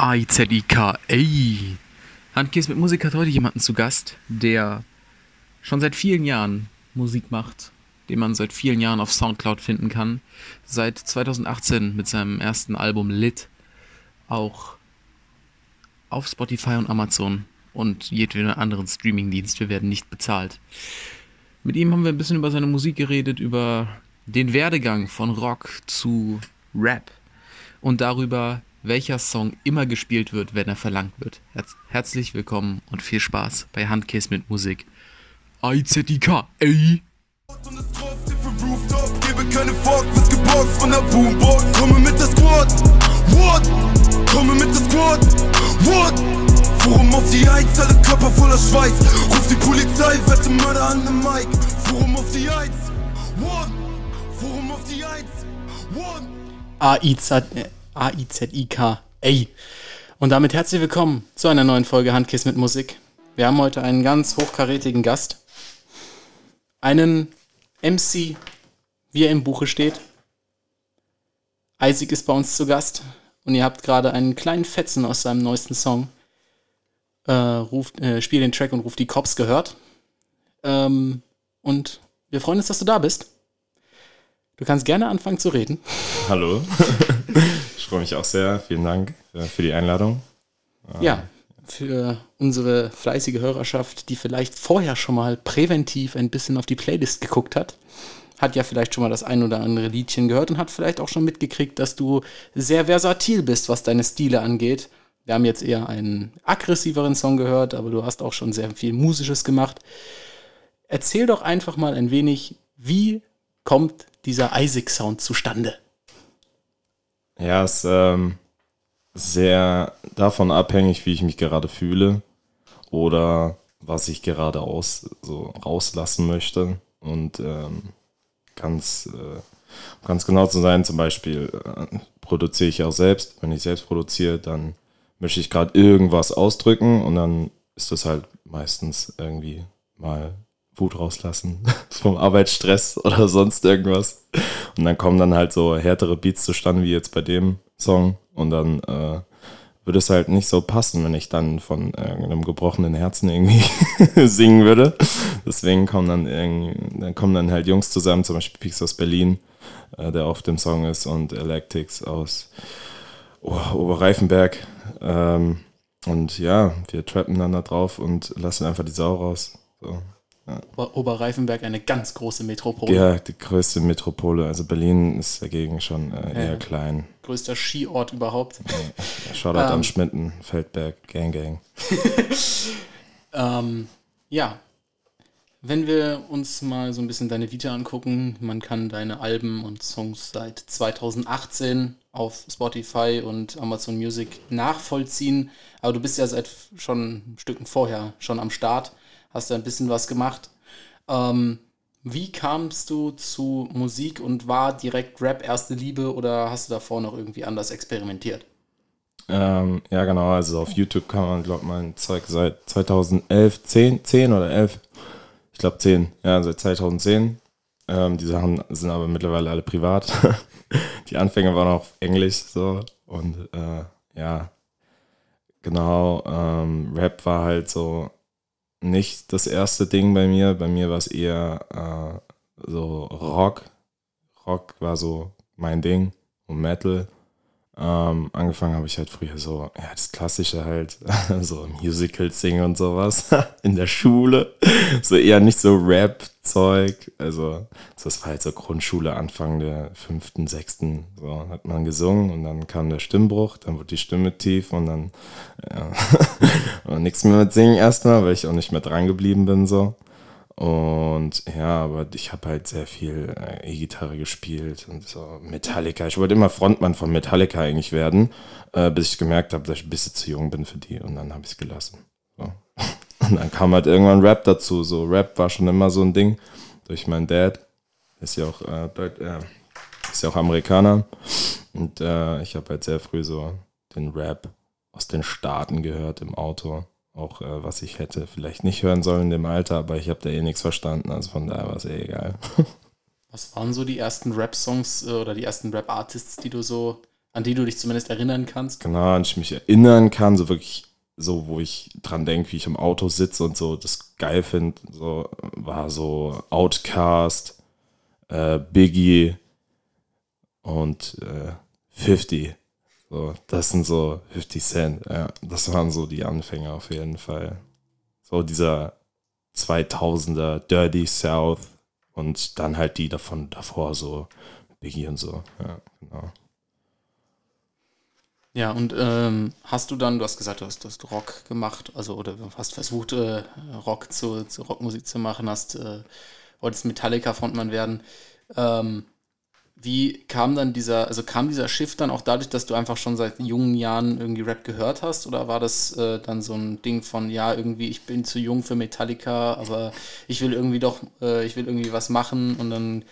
A-I-Z-I-K. Ey. Handkäse mit Musik hat heute jemanden zu Gast, der schon seit vielen Jahren Musik macht, den man seit vielen Jahren auf Soundcloud finden kann. Seit 2018 mit seinem ersten Album Lit auch auf Spotify und Amazon und jedweden anderen Streamingdienst. Wir werden nicht bezahlt. Mit ihm haben wir ein bisschen über seine Musik geredet, über den Werdegang von Rock zu Rap und darüber, welcher Song immer gespielt wird, wenn er verlangt wird. Herz herzlich willkommen und viel Spaß bei Handkäse mit Musik. IZIK, ey! Gebe keine Fuck, was geboxt von der Boombox. Komme mit der Squad, what? Komme mit der Squad, what? Forum auf die Heiz, alle Körper voller Schweiß. Ruf die Polizei, wette Mörder an dem Mic. Forum auf die Heiz, what? Forum auf die Heiz, what? A-I-Z-I-K. Ey. Und damit herzlich willkommen zu einer neuen Folge Handkiss mit Musik. Wir haben heute einen ganz hochkarätigen Gast. Einen MC, wie er im Buche steht. Isaac ist bei uns zu Gast und ihr habt gerade einen kleinen Fetzen aus seinem neuesten Song. Äh, ruft, äh, spiel den Track und ruft die Cops gehört. Ähm, und wir freuen uns, dass du da bist. Du kannst gerne anfangen zu reden. Hallo. ich freue mich auch sehr. Vielen Dank äh, für die Einladung. Ja, für unsere fleißige Hörerschaft, die vielleicht vorher schon mal präventiv ein bisschen auf die Playlist geguckt hat, hat ja vielleicht schon mal das ein oder andere Liedchen gehört und hat vielleicht auch schon mitgekriegt, dass du sehr versatil bist, was deine Stile angeht. Wir haben jetzt eher einen aggressiveren Song gehört, aber du hast auch schon sehr viel Musisches gemacht. Erzähl doch einfach mal ein wenig, wie kommt dieser Isaac-Sound zustande? Ja, es ist ähm, sehr davon abhängig, wie ich mich gerade fühle oder was ich gerade aus, so rauslassen möchte. Und ähm, ganz, äh, ganz genau zu sein, zum Beispiel äh, produziere ich auch selbst. Wenn ich selbst produziere, dann möchte ich gerade irgendwas ausdrücken und dann ist das halt meistens irgendwie mal Wut rauslassen vom Arbeitsstress oder sonst irgendwas. Und dann kommen dann halt so härtere Beats zustande, wie jetzt bei dem Song. Und dann äh, würde es halt nicht so passen, wenn ich dann von einem gebrochenen Herzen irgendwie singen würde. Deswegen kommen dann dann kommen dann halt Jungs zusammen, zum Beispiel Peaks aus Berlin, äh, der auf dem Song ist, und Electics aus oh, Oberreifenberg. Ähm, und ja, wir trappen dann da drauf und lassen einfach die Sau raus. So. Ja. Ober Oberreifenberg eine ganz große Metropole. Ja, die größte Metropole. Also Berlin ist dagegen schon äh, eher Ja. klein. Größter Skiort überhaupt. Shoutout Ähm. an Schmitten, Feldberg, Gang Gang. Ähm, ja. Wenn wir uns mal so ein bisschen deine Vita angucken, man kann deine Alben und Songs seit 2018 auf Spotify und Amazon Music nachvollziehen. Aber du bist ja seit schon Stücken vorher schon am Start, hast da ein bisschen was gemacht. Ähm, wie kamst du zu Musik und war direkt Rap erste Liebe oder hast du davor noch irgendwie anders experimentiert? Ähm, ja, genau. Also auf YouTube kann man, glaube ich, mein Zeug seit 2011, 10, 10 oder 11. Ich glaube 10. Ja, seit 2010. Ähm, die Sachen sind aber mittlerweile alle privat. die Anfänge waren auf Englisch so. Und äh, ja, genau. Ähm, Rap war halt so nicht das erste Ding bei mir. Bei mir war es eher äh, so Rock. Rock war so mein Ding. Und Metal. Ähm, angefangen habe ich halt früher so, ja, das Klassische halt, so Musicals singen und sowas in der Schule. So eher nicht so Rap-Zeug. Also, das war halt so Grundschule, Anfang der fünften, sechsten, so hat man gesungen und dann kam der Stimmbruch, dann wurde die Stimme tief und dann ja, und nichts mehr mit Singen erstmal, weil ich auch nicht mehr dran geblieben bin, so. Und ja, aber ich habe halt sehr viel äh, E-Gitarre gespielt und so Metallica. Ich wollte immer Frontmann von Metallica eigentlich werden, äh, bis ich gemerkt habe, dass ich ein bisschen zu jung bin für die und dann habe ich es gelassen. So. Und dann kam halt irgendwann Rap dazu. So Rap war schon immer so ein Ding durch meinen Dad. Ist ja auch, äh, äh, ist ja auch Amerikaner. Und äh, ich habe halt sehr früh so den Rap aus den Staaten gehört im Auto. Auch äh, was ich hätte vielleicht nicht hören sollen in dem Alter, aber ich habe da eh nichts verstanden, also von daher war es eh egal. Was waren so die ersten Rap-Songs äh, oder die ersten Rap-Artists, die du so An die du dich zumindest erinnern kannst. Genau, an die ich mich erinnern kann, so wirklich so, wo ich dran denke, wie ich im Auto sitze und so das geil finde, so war so Outcast, äh, Biggie und äh, 50. So, das sind so 50 Cent, ja. Das waren so die Anfänger auf jeden Fall. So dieser 2000er Dirty South und dann halt die davon davor so Biggie und so, ja, genau. Ja, und ähm, hast du dann, du hast gesagt, du hast, du hast Rock gemacht, also oder hast versucht, äh, Rock zu, zu, Rockmusik zu machen, hast, äh, wolltest Metallica-Frontmann werden. Ähm, wie kam dann dieser, also kam dieser Shift dann auch dadurch, dass du einfach schon seit jungen Jahren irgendwie Rap gehört hast? Oder war das äh, dann so ein Ding von, ja, irgendwie, ich bin zu jung für Metallica, aber ich will irgendwie doch, äh, ich will irgendwie was machen und dann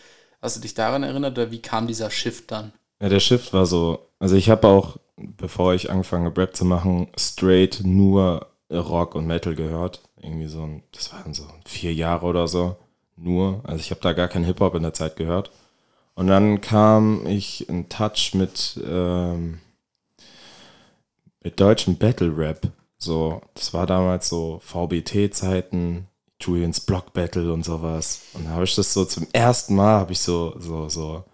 hast du dich daran erinnert oder wie kam dieser Shift dann? Ja, der Shift war so, also ich habe auch, bevor ich angefangen habe, Rap zu machen, straight nur Rock und Metal gehört. Irgendwie so, ein, das waren so vier Jahre oder so, nur. Also ich habe da gar keinen Hip-Hop in der Zeit gehört. Und dann kam ich in Touch mit, ähm, mit deutschem Battle Rap. So, das war damals so VBT-Zeiten, Julians Block Battle und sowas. Und da habe ich das so zum ersten Mal, habe ich so, so, so,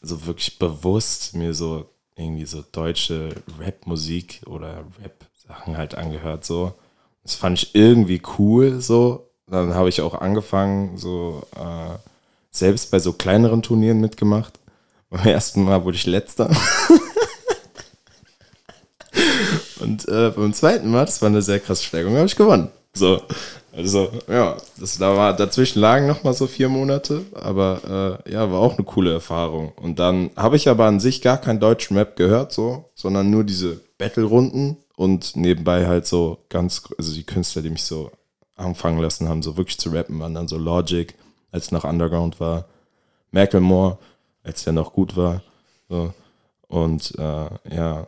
so wirklich bewusst mir so irgendwie so deutsche Rap-Musik oder Rap-Sachen halt angehört. So, das fand ich irgendwie cool. So, dann habe ich auch angefangen, so äh, selbst bei so kleineren Turnieren mitgemacht. Beim ersten Mal wurde ich letzter. Und äh, beim zweiten Mal, das war eine sehr krasse Steigerung, habe ich gewonnen. So, also ja, das da war dazwischen lagen noch mal so vier Monate, aber äh, ja, war auch eine coole Erfahrung. Und dann habe ich aber an sich gar keinen deutschen Rap gehört, so, sondern nur diese Battle-Runden und nebenbei halt so ganz, also die Künstler, die mich so anfangen lassen haben, so wirklich zu rappen, waren dann so Logic, als noch Underground war. Macklemore, als der noch gut war. So. Und äh, ja,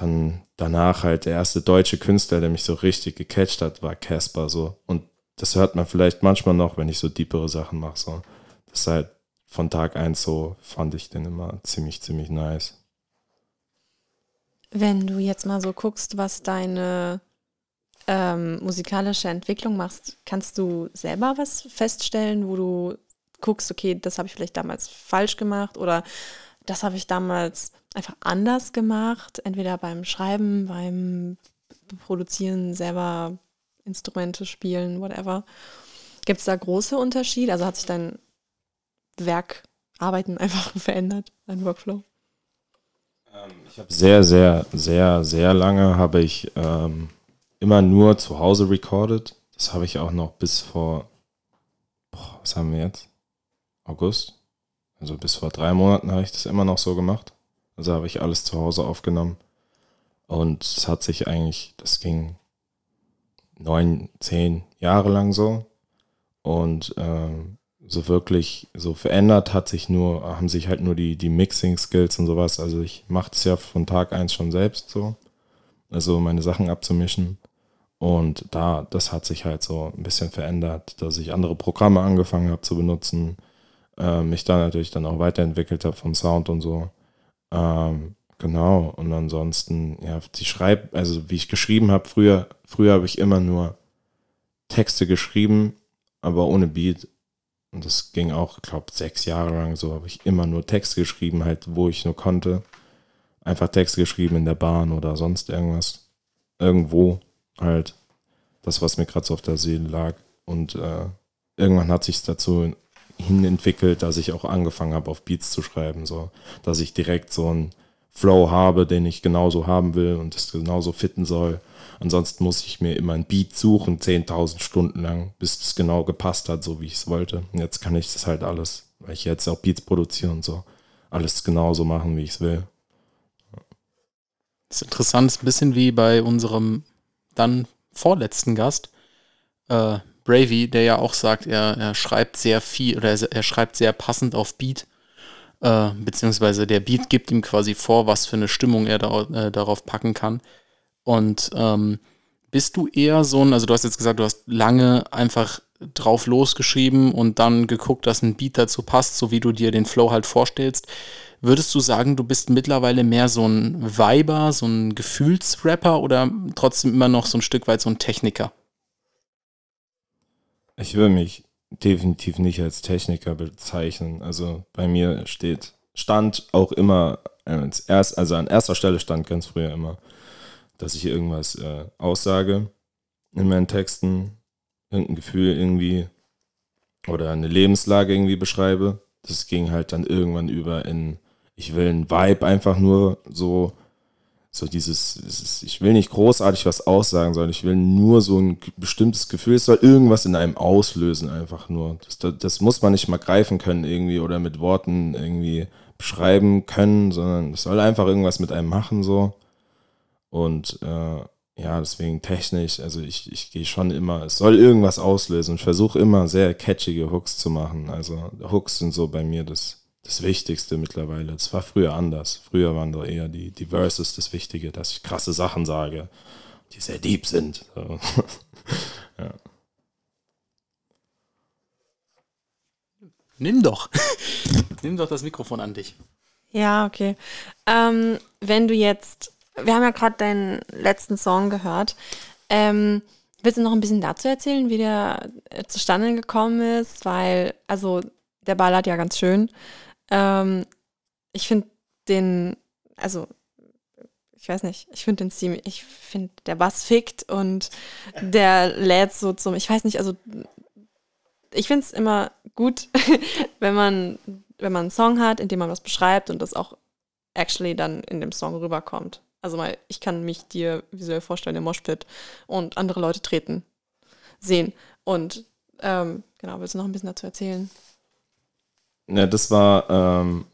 dann danach halt der erste deutsche Künstler, der mich so richtig gecatcht hat, war Casper so. Und das hört man vielleicht manchmal noch, wenn ich so deepere Sachen mache. So. Das ist halt von Tag 1 so, fand ich den immer ziemlich, ziemlich nice. Wenn du jetzt mal so guckst, was deine ähm, musikalische Entwicklung machst, kannst du selber was feststellen, wo du guckst, okay, das habe ich vielleicht damals falsch gemacht oder das habe ich damals einfach anders gemacht, entweder beim Schreiben, beim Produzieren, selber Instrumente spielen, whatever. Gibt es da große Unterschiede? Also hat sich dein Werkarbeiten einfach verändert, dein Workflow? Ähm, ich habe sehr, sehr, sehr, sehr lange habe ich ähm, immer nur zu Hause recorded. Das habe ich auch noch bis vor, boah, was haben wir jetzt? August. Also bis vor drei Monaten habe ich das immer noch so gemacht. Also habe ich alles zu Hause aufgenommen. Und es hat sich eigentlich, das ging neun, zehn Jahre lang so. Und ähm, so wirklich so verändert hat sich nur, haben sich halt nur die, die Mixing-Skills und sowas. Also ich mache das ja von Tag eins schon selbst so. Also meine Sachen abzumischen. Und da, das hat sich halt so ein bisschen verändert, dass ich andere Programme angefangen habe zu benutzen, äh, mich da natürlich dann auch weiterentwickelt habe vom Sound und so. Ähm, genau. Und ansonsten, ja, die Schreib, also wie ich geschrieben habe, früher, früher habe ich immer nur Texte geschrieben, aber ohne Beat. Und das ging auch, glaube sechs Jahre lang so, habe ich immer nur Texte geschrieben, halt, wo ich nur konnte. Einfach Texte geschrieben in der Bahn oder sonst irgendwas. Irgendwo halt. Das, was mir gerade so auf der Seele lag. Und äh, irgendwann hat sich dazu hin entwickelt, dass ich auch angefangen habe, auf Beats zu schreiben, so, dass ich direkt so einen Flow habe, den ich genauso haben will und das genauso fitten soll. Ansonsten muss ich mir immer ein Beat suchen, 10.000 Stunden lang, bis es genau gepasst hat, so wie ich es wollte. Und jetzt kann ich das halt alles, weil ich jetzt auch Beats produziere und so, alles genauso machen, wie ich es will. Das ist interessant, ist ein bisschen wie bei unserem dann vorletzten Gast, äh, Bravey, der ja auch sagt, er, er schreibt sehr viel oder er, er schreibt sehr passend auf Beat, äh, beziehungsweise der Beat gibt ihm quasi vor, was für eine Stimmung er da, äh, darauf packen kann. Und ähm, bist du eher so ein, also du hast jetzt gesagt, du hast lange einfach drauf losgeschrieben und dann geguckt, dass ein Beat dazu passt, so wie du dir den Flow halt vorstellst. Würdest du sagen, du bist mittlerweile mehr so ein Viber, so ein Gefühlsrapper oder trotzdem immer noch so ein Stück weit so ein Techniker? Ich würde mich definitiv nicht als Techniker bezeichnen. Also bei mir steht, stand auch immer, als erst, also an erster Stelle stand ganz früher immer, dass ich irgendwas äh, aussage in meinen Texten, irgendein Gefühl irgendwie oder eine Lebenslage irgendwie beschreibe. Das ging halt dann irgendwann über in, ich will ein Vibe einfach nur so so dieses, dieses, ich will nicht großartig was aussagen, sondern ich will nur so ein bestimmtes Gefühl, es soll irgendwas in einem auslösen, einfach nur. Das, das muss man nicht mal greifen können irgendwie oder mit Worten irgendwie beschreiben können, sondern es soll einfach irgendwas mit einem machen, so. Und äh, ja, deswegen technisch, also ich, ich gehe schon immer, es soll irgendwas auslösen und versuche immer sehr catchige Hooks zu machen. Also Hooks sind so bei mir das, das Wichtigste mittlerweile. Es war früher anders. Früher waren da eher die, die Verses das Wichtige, dass ich krasse Sachen sage, die sehr deep sind. So. ja. Nimm doch. Nimm doch das Mikrofon an dich. Ja, okay. Ähm, wenn du jetzt, wir haben ja gerade deinen letzten Song gehört. Ähm, willst du noch ein bisschen dazu erzählen, wie der äh, zustande gekommen ist? Weil, also, der ballert ja ganz schön. Ähm, ich finde den, also ich weiß nicht, ich finde den ziemlich, ich finde, der Bass fickt und der lädt so zum, ich weiß nicht, also ich finde es immer gut, wenn man, wenn man einen Song hat, in dem man was beschreibt und das auch actually dann in dem Song rüberkommt. Also mal, ich kann mich dir visuell vorstellen im Moshpit und andere Leute treten, sehen. Und ähm, genau, willst du noch ein bisschen dazu erzählen? Ja, das war ähm,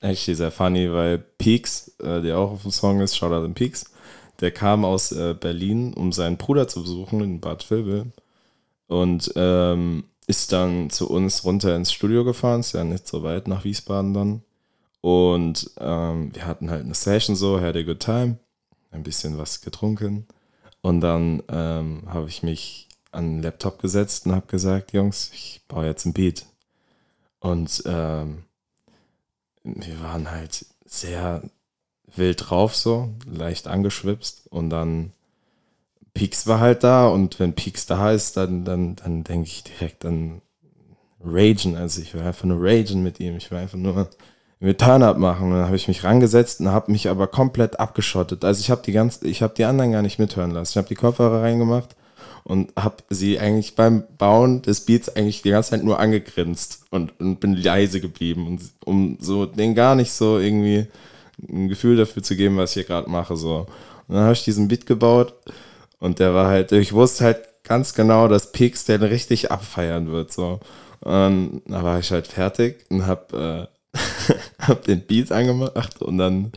actually sehr funny, weil Peaks, äh, der auch auf dem Song ist, Shoutout in Peaks, der kam aus äh, Berlin, um seinen Bruder zu besuchen in Bad Vilbel und ähm, ist dann zu uns runter ins Studio gefahren, ist ja nicht so weit nach Wiesbaden dann. Und ähm, wir hatten halt eine Session so, had a good time, ein bisschen was getrunken. Und dann ähm, habe ich mich an den Laptop gesetzt und habe gesagt, Jungs, ich baue jetzt ein Beat. Und ähm, wir waren halt sehr wild drauf, so, leicht angeschwipst. Und dann Peaks war halt da und wenn Peaks da ist, dann, dann, dann denke ich direkt an Ragen. Also ich will einfach nur Ragen mit ihm. Ich will einfach nur mir Turn-Up machen. Und dann habe ich mich rangesetzt und habe mich aber komplett abgeschottet. Also ich habe die ganz, ich habe die anderen gar nicht mithören lassen. Ich habe die Kopfhörer reingemacht und habe sie eigentlich beim Bauen des Beats eigentlich die ganze Zeit nur angegrinst und, und bin leise geblieben, und, um so den gar nicht so irgendwie ein Gefühl dafür zu geben, was ich hier gerade mache. So. Und dann habe ich diesen Beat gebaut und der war halt, ich wusste halt ganz genau, dass Pix den richtig abfeiern wird. So. Und dann war ich halt fertig und habe äh, hab den Beat angemacht und dann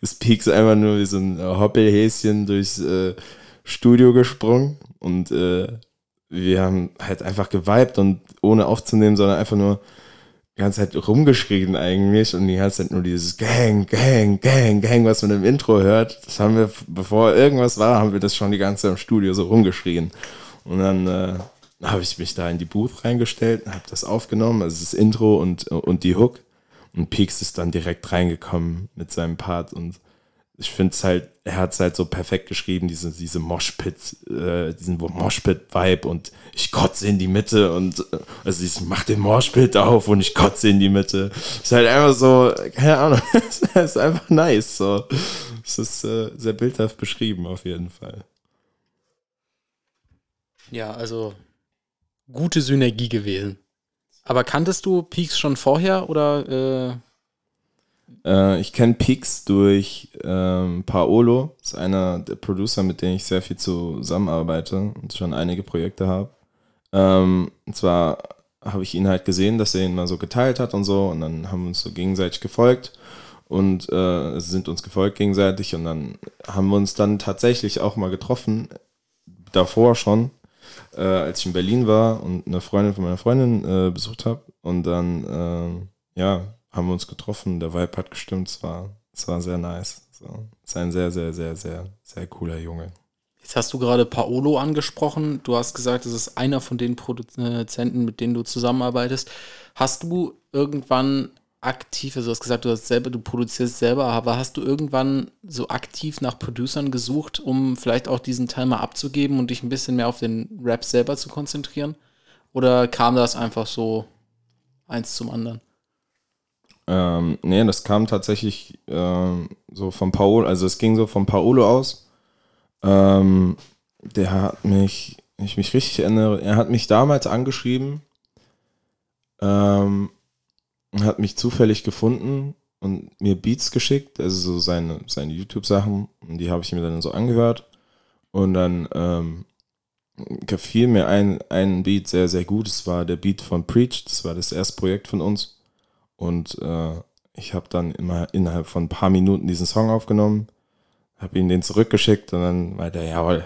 ist Pix einfach nur wie so ein Hoppelhäschen durchs äh, Studio gesprungen und äh, wir haben halt einfach geweibt und ohne aufzunehmen, sondern einfach nur die ganze Zeit rumgeschrien eigentlich und die ganze Zeit nur dieses Gang, Gang, Gang, Gang, was man im Intro hört. Das haben wir, bevor irgendwas war, haben wir das schon die ganze Zeit im Studio so rumgeschrien. Und dann äh, habe ich mich da in die Booth reingestellt, habe das aufgenommen, also das Intro und, und die Hook. Und Peaks ist dann direkt reingekommen mit seinem Part und ich finde es halt, er hat es halt so perfekt geschrieben, diese, diese Moshpit, äh, diesen Moshpit-Vibe und ich kotze in die Mitte und äh, also ich mach den Moshpit auf und ich kotze in die Mitte. Ist halt einfach so, keine Ahnung, ist einfach nice. So. Es ist äh, sehr bildhaft beschrieben, auf jeden Fall. Ja, also gute Synergie gewesen. Aber kanntest du Peaks schon vorher oder äh äh, ich kenne Pix durch ähm, Paolo, ist einer der Producer, mit denen ich sehr viel zusammenarbeite und schon einige Projekte habe. Ähm, und zwar habe ich ihn halt gesehen, dass er ihn mal so geteilt hat und so. Und dann haben wir uns so gegenseitig gefolgt. Und äh, sind uns gefolgt gegenseitig. Und dann haben wir uns dann tatsächlich auch mal getroffen, davor schon, äh, als ich in Berlin war und eine Freundin von meiner Freundin äh, besucht habe und dann, ähm, ja, haben wir uns getroffen, der Vibe hat gestimmt, es war, es war sehr nice. So. Ist ein sehr, sehr, sehr, sehr, sehr cooler Junge. Jetzt hast du gerade Paolo angesprochen. Du hast gesagt, es ist einer von den Produzenten, mit denen du zusammenarbeitest. Hast du irgendwann aktiv, also du hast gesagt, du hast selber, du produzierst selber, aber hast du irgendwann so aktiv nach Producern gesucht, um vielleicht auch diesen Teil mal abzugeben und dich ein bisschen mehr auf den Rap selber zu konzentrieren? Oder kam das einfach so eins zum anderen? Ähm, nee, das kam tatsächlich ähm, so von Paolo, also es ging so von Paolo aus. Ähm, der hat mich, wenn ich mich richtig erinnere, er hat mich damals angeschrieben, ähm, hat mich zufällig gefunden und mir Beats geschickt, also so seine, seine YouTube-Sachen, die habe ich mir dann so angehört. Und dann ähm, gefiel mir ein, ein Beat sehr, sehr gut. Das war der Beat von Preach, das war das erste Projekt von uns. Und äh, ich habe dann immer innerhalb von ein paar Minuten diesen Song aufgenommen, habe ihm den zurückgeschickt und dann meinte er, jawohl,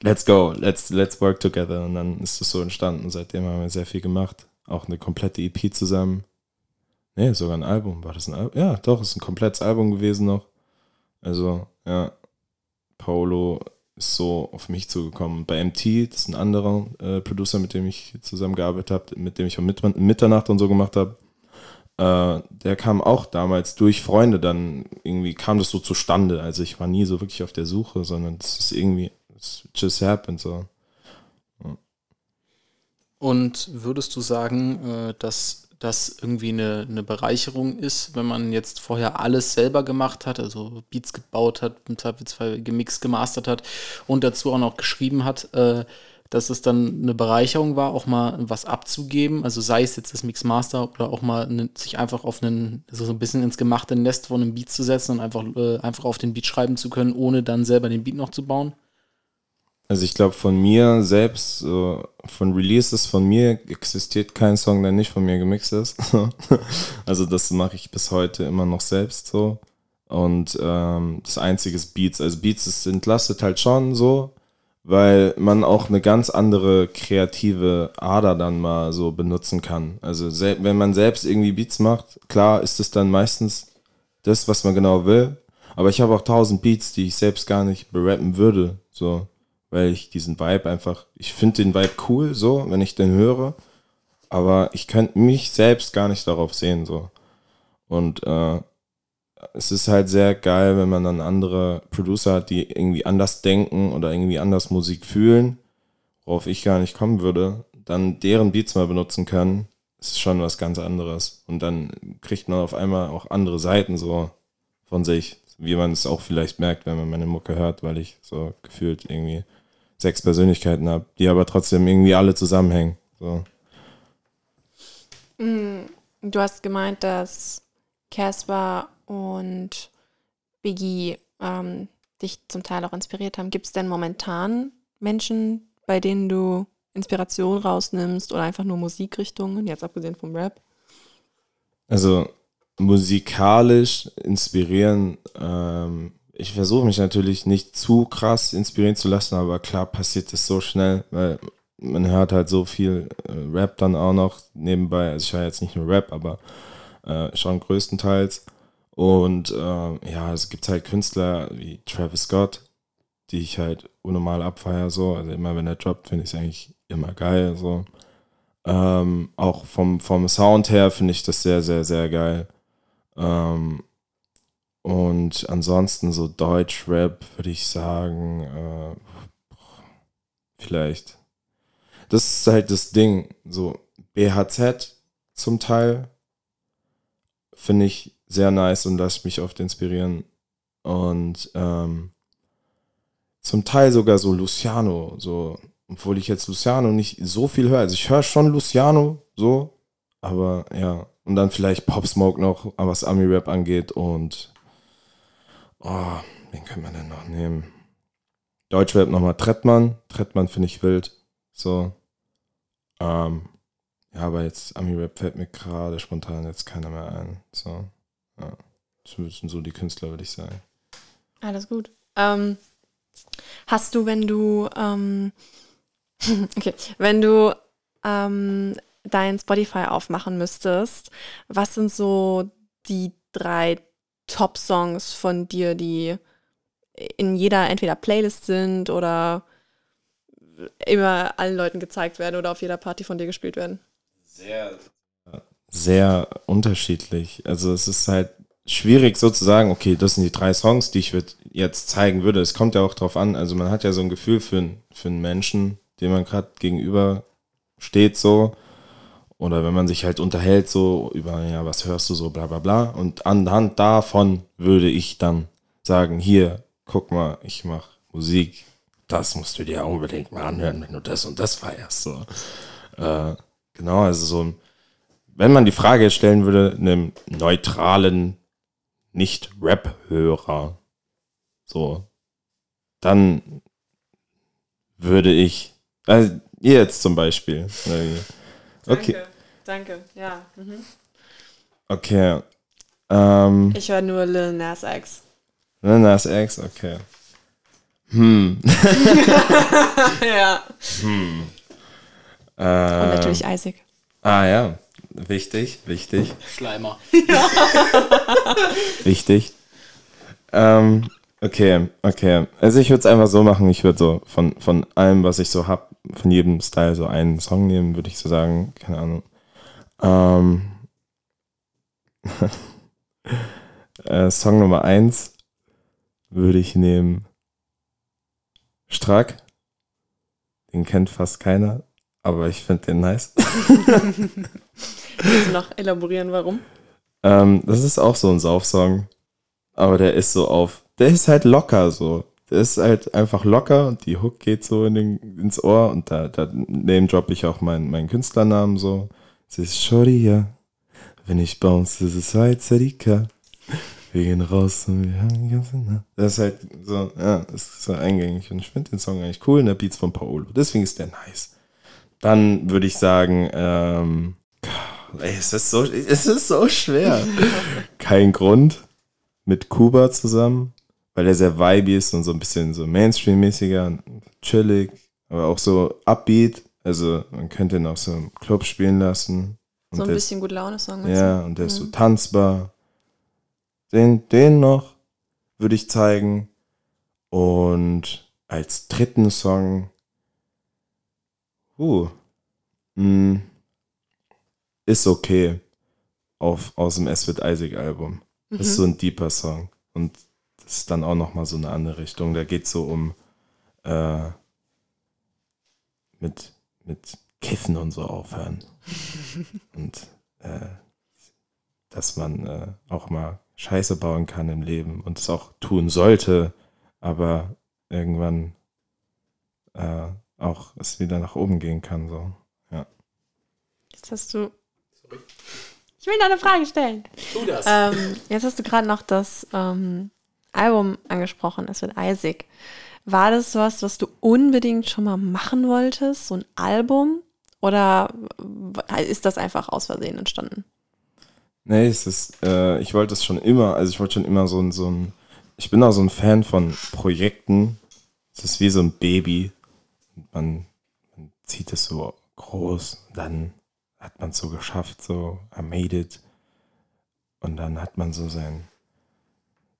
let's go, let's, let's work together. Und dann ist das so entstanden. Seitdem haben wir sehr viel gemacht. Auch eine komplette EP zusammen. Nee, sogar ein Album. War das ein Album? Ja, doch, ist ein komplettes Album gewesen noch. Also, ja. Paolo ist so auf mich zugekommen. Bei MT, das ist ein anderer äh, Producer, mit dem ich zusammengearbeitet habe, mit dem ich um Mitternacht und so gemacht habe. Äh, der kam auch damals durch Freunde, dann irgendwie kam das so zustande. Also ich war nie so wirklich auf der Suche, sondern es ist irgendwie, es just happened so. Und würdest du sagen, äh, dass das irgendwie eine, eine Bereicherung ist, wenn man jetzt vorher alles selber gemacht hat, also Beats gebaut hat, im Zweifelsfall gemixt, gemastert hat und dazu auch noch geschrieben hat, äh, dass es dann eine Bereicherung war, auch mal was abzugeben, also sei es jetzt das Mixmaster oder auch mal ne, sich einfach auf einen, also so ein bisschen ins gemachte Nest von einem Beat zu setzen und einfach, äh, einfach auf den Beat schreiben zu können, ohne dann selber den Beat noch zu bauen? Also ich glaube, von mir selbst, so von Releases von mir existiert kein Song, der nicht von mir gemixt ist. also das mache ich bis heute immer noch selbst so. Und ähm, das einzige ist Beats. Also Beats ist entlastet halt schon so, weil man auch eine ganz andere kreative Ader dann mal so benutzen kann. Also wenn man selbst irgendwie Beats macht, klar ist es dann meistens das, was man genau will. Aber ich habe auch tausend Beats, die ich selbst gar nicht berappen würde. So weil ich diesen Vibe einfach, ich finde den Vibe cool, so, wenn ich den höre, aber ich könnte mich selbst gar nicht darauf sehen, so. Und äh, es ist halt sehr geil, wenn man dann andere Producer hat, die irgendwie anders denken oder irgendwie anders Musik fühlen, worauf ich gar nicht kommen würde, dann deren Beats mal benutzen kann, ist schon was ganz anderes. Und dann kriegt man auf einmal auch andere Seiten so von sich, wie man es auch vielleicht merkt, wenn man meine Mucke hört, weil ich so gefühlt irgendwie sechs Persönlichkeiten habe, die aber trotzdem irgendwie alle zusammenhängen. So. Mm, du hast gemeint, dass Casper und Biggie ähm, dich zum Teil auch inspiriert haben. Gibt es denn momentan Menschen, bei denen du Inspiration rausnimmst oder einfach nur Musikrichtungen, jetzt abgesehen vom Rap? Also musikalisch inspirieren ähm, ich versuche mich natürlich nicht zu krass inspirieren zu lassen, aber klar passiert das so schnell, weil man hört halt so viel äh, Rap dann auch noch nebenbei. Also ich höre jetzt nicht nur Rap, aber äh, schon größtenteils. Und äh, ja, es gibt halt Künstler wie Travis Scott, die ich halt unnormal abfeier so. Also immer wenn er droppt, finde ich es eigentlich immer geil so. Ähm, auch vom, vom Sound her finde ich das sehr, sehr, sehr geil. Ähm, und ansonsten so Deutsch-Rap würde ich sagen, äh, vielleicht. Das ist halt das Ding. So BHZ zum Teil finde ich sehr nice und lasse mich oft inspirieren. Und ähm, zum Teil sogar so Luciano, so, obwohl ich jetzt Luciano nicht so viel höre. Also ich höre schon Luciano, so, aber ja. Und dann vielleicht Pop Smoke noch, was Ami-Rap angeht und Oh, wen können wir denn noch nehmen? Deutschrap nochmal Trettmann. Trettmann finde ich wild. So. Ähm, ja, aber jetzt Ami-Rap fällt mir gerade spontan jetzt keiner mehr ein. So. Ja. Das müssen so die Künstler, würde ich sagen. Alles gut. Ähm, hast du, wenn du, ähm, okay, wenn du ähm, dein Spotify aufmachen müsstest, was sind so die drei Top-Songs von dir, die in jeder entweder Playlist sind oder immer allen Leuten gezeigt werden oder auf jeder Party von dir gespielt werden? Sehr, sehr unterschiedlich. Also es ist halt schwierig so zu sagen, okay, das sind die drei Songs, die ich jetzt zeigen würde. Es kommt ja auch drauf an, also man hat ja so ein Gefühl für, für einen Menschen, dem man gerade gegenüber steht so. Oder wenn man sich halt unterhält so über, ja, was hörst du so, bla bla bla. Und anhand davon würde ich dann sagen, hier, guck mal, ich mache Musik, das musst du dir unbedingt mal anhören, wenn du das und das feierst. So. Äh, genau, also so, wenn man die Frage stellen würde, einem neutralen Nicht-Rap-Hörer, so, dann würde ich, also ihr jetzt zum Beispiel. Okay. Danke, danke, ja. Mhm. Okay. Ähm, Ich höre nur Lil Nas X. Lil Nas X, okay. Hm. ja. Hm. Und Äh, natürlich Isaac. ah ja, wichtig, wichtig, Schleimer. wichtig. Ähm, okay, okay. Also ich würde es einfach so machen, ich würde so von, von allem, was ich so hab, von jedem Style so einen Song nehmen, würde ich so sagen, keine Ahnung. Ähm, äh, Song Nummer eins würde ich nehmen Strack. Den kennt fast keiner, aber ich finde den nice. Willst du noch elaborieren, warum? Ähm, das ist auch so ein Saufsong. Aber der ist so auf. Der ist halt locker so. Der ist halt einfach locker und die Hook geht so in den, ins Ohr und da, da name drop ich auch meinen, meinen Künstlernamen so. Es ist Shoria. Wenn ich bounce, ist es halt Zerika. Wir gehen raus und wir haben die ganze Nacht. Das ist halt so, ja, ist so eingängig und ich finde den Song eigentlich cool und der Beats von Paolo. Deswegen ist der nice. Dann würde ich sagen, ähm, ey, es ist so, es ist so schwer. Kein Grund mit Kuba zusammen, weil er sehr vibey ist und so ein bisschen so Mainstream-mäßiger und chillig, aber auch so upbeat. Also man könnte ihn auch so im Club spielen lassen. So ein bisschen gut Laune-Song. Ist, ja, und der ist so tanzbar. Den, den noch würde ich zeigen. Und als dritten Song, uh, mh, ist okay. Auf, aus dem Es wird Isaac Album. Das ist so ein deeper Song. Und das ist dann auch nochmal so eine andere Richtung. Da geht es so um äh, mit, mit Kiffen und so aufhören. und äh, dass man äh, auch mal Scheiße bauen kann im Leben und es auch tun sollte, aber irgendwann äh, auch es wieder nach oben gehen kann. So. Ja. Jetzt hast du. Ich will noch eine Frage stellen. Tu das. Ähm, jetzt hast du gerade noch das ähm, Album angesprochen, es wird Isaac. War das was, was du unbedingt schon mal machen wolltest, so ein Album? Oder ist das einfach aus Versehen entstanden? Nee, es ist, äh, ich wollte es schon immer, also ich wollte schon immer so ein, so ein, ich bin auch so ein Fan von Projekten. Es ist wie so ein Baby. Man, man zieht es so groß, dann hat man es so geschafft, so, I made it. Und dann hat man so seinen,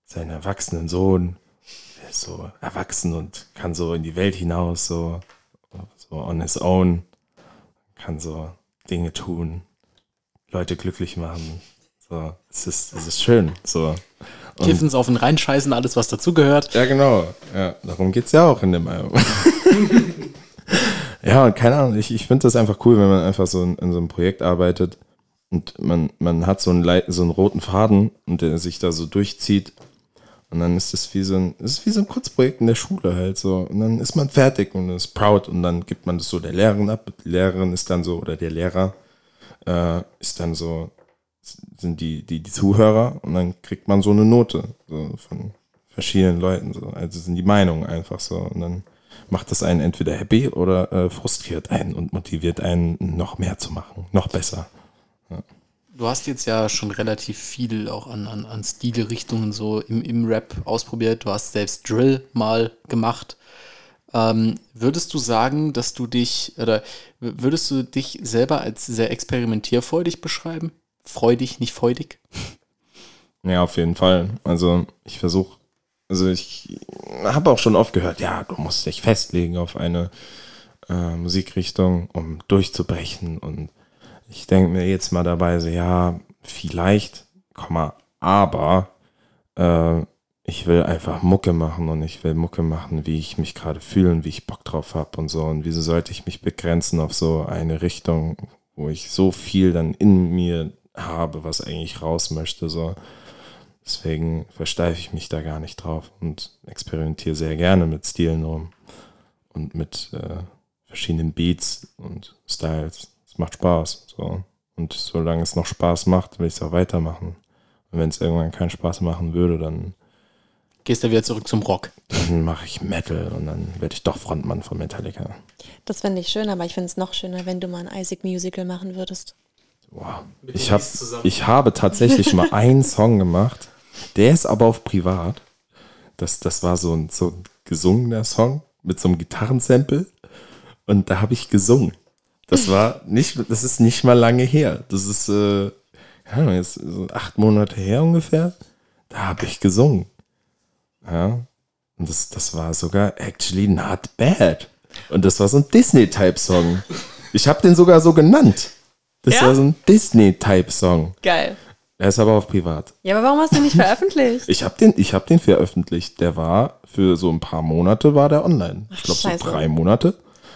seinen erwachsenen Sohn, der ist so erwachsen und kann so in die Welt hinaus, so, so on his own, kann so Dinge tun, Leute glücklich machen. So, es ist, es ist schön. So. Und- Kiffens auf den reinscheißen, alles was dazugehört. ja, genau. Ja, darum geht es ja auch in dem Album. ja, keine Ahnung, ich, ich finde das einfach cool, wenn man einfach so in, in so einem Projekt arbeitet und man, man hat so einen, Leit- so einen roten Faden und der sich da so durchzieht. Und dann ist es wie so ein, ist wie so ein Kurzprojekt in der Schule halt so. Und dann ist man fertig und ist proud und dann gibt man das so der Lehrerin ab. Die Lehrerin ist dann so, oder der Lehrer äh, ist dann so, sind die, die, die Zuhörer und dann kriegt man so eine Note so von verschiedenen Leuten. So. Also sind die Meinungen einfach so. Und dann macht das einen entweder happy oder äh, frustriert einen und motiviert einen, noch mehr zu machen, noch besser. Du hast jetzt ja schon relativ viel auch an, an, an Stilrichtungen so im, im Rap ausprobiert. Du hast selbst Drill mal gemacht. Ähm, würdest du sagen, dass du dich, oder würdest du dich selber als sehr experimentierfreudig beschreiben? Freudig, nicht freudig? Ja, auf jeden Fall. Also ich versuche, also ich habe auch schon oft gehört, ja, du musst dich festlegen auf eine äh, Musikrichtung, um durchzubrechen und ich denke mir jetzt mal dabei so, ja, vielleicht, Komma, aber äh, ich will einfach Mucke machen und ich will Mucke machen, wie ich mich gerade fühle und wie ich Bock drauf habe und so. Und wieso sollte ich mich begrenzen auf so eine Richtung, wo ich so viel dann in mir habe, was eigentlich raus möchte, so. Deswegen versteife ich mich da gar nicht drauf und experimentiere sehr gerne mit Stilen rum und mit äh, verschiedenen Beats und Styles. Es macht Spaß. So. Und solange es noch Spaß macht, will ich es auch weitermachen. Und wenn es irgendwann keinen Spaß machen würde, dann, Gehst du wieder zurück zum Rock. dann mache ich Metal und dann werde ich doch Frontmann von Metallica. Das fände ich schön, aber ich finde es noch schöner, wenn du mal ein Isaac Musical machen würdest. Wow. Ich, hab, ich habe tatsächlich mal einen Song gemacht. Der ist aber auf privat. Das, das war so ein, so ein gesungener Song mit so einem Gitarrensample. Und da habe ich gesungen. Das war nicht, das ist nicht mal lange her. Das ist, äh, ja, jetzt so acht Monate her ungefähr. Da habe ich gesungen. Ja. Und das, das war sogar actually not bad. Und das war so ein Disney-Type-Song. Ich habe den sogar so genannt. Das Ja? war so ein Disney-Type-Song. Geil. Er ist aber auf privat. Ja, aber warum hast du nicht veröffentlicht? Ich habe den, ich hab den veröffentlicht. Der war für so ein paar Monate war der online. Ich glaube so drei Monate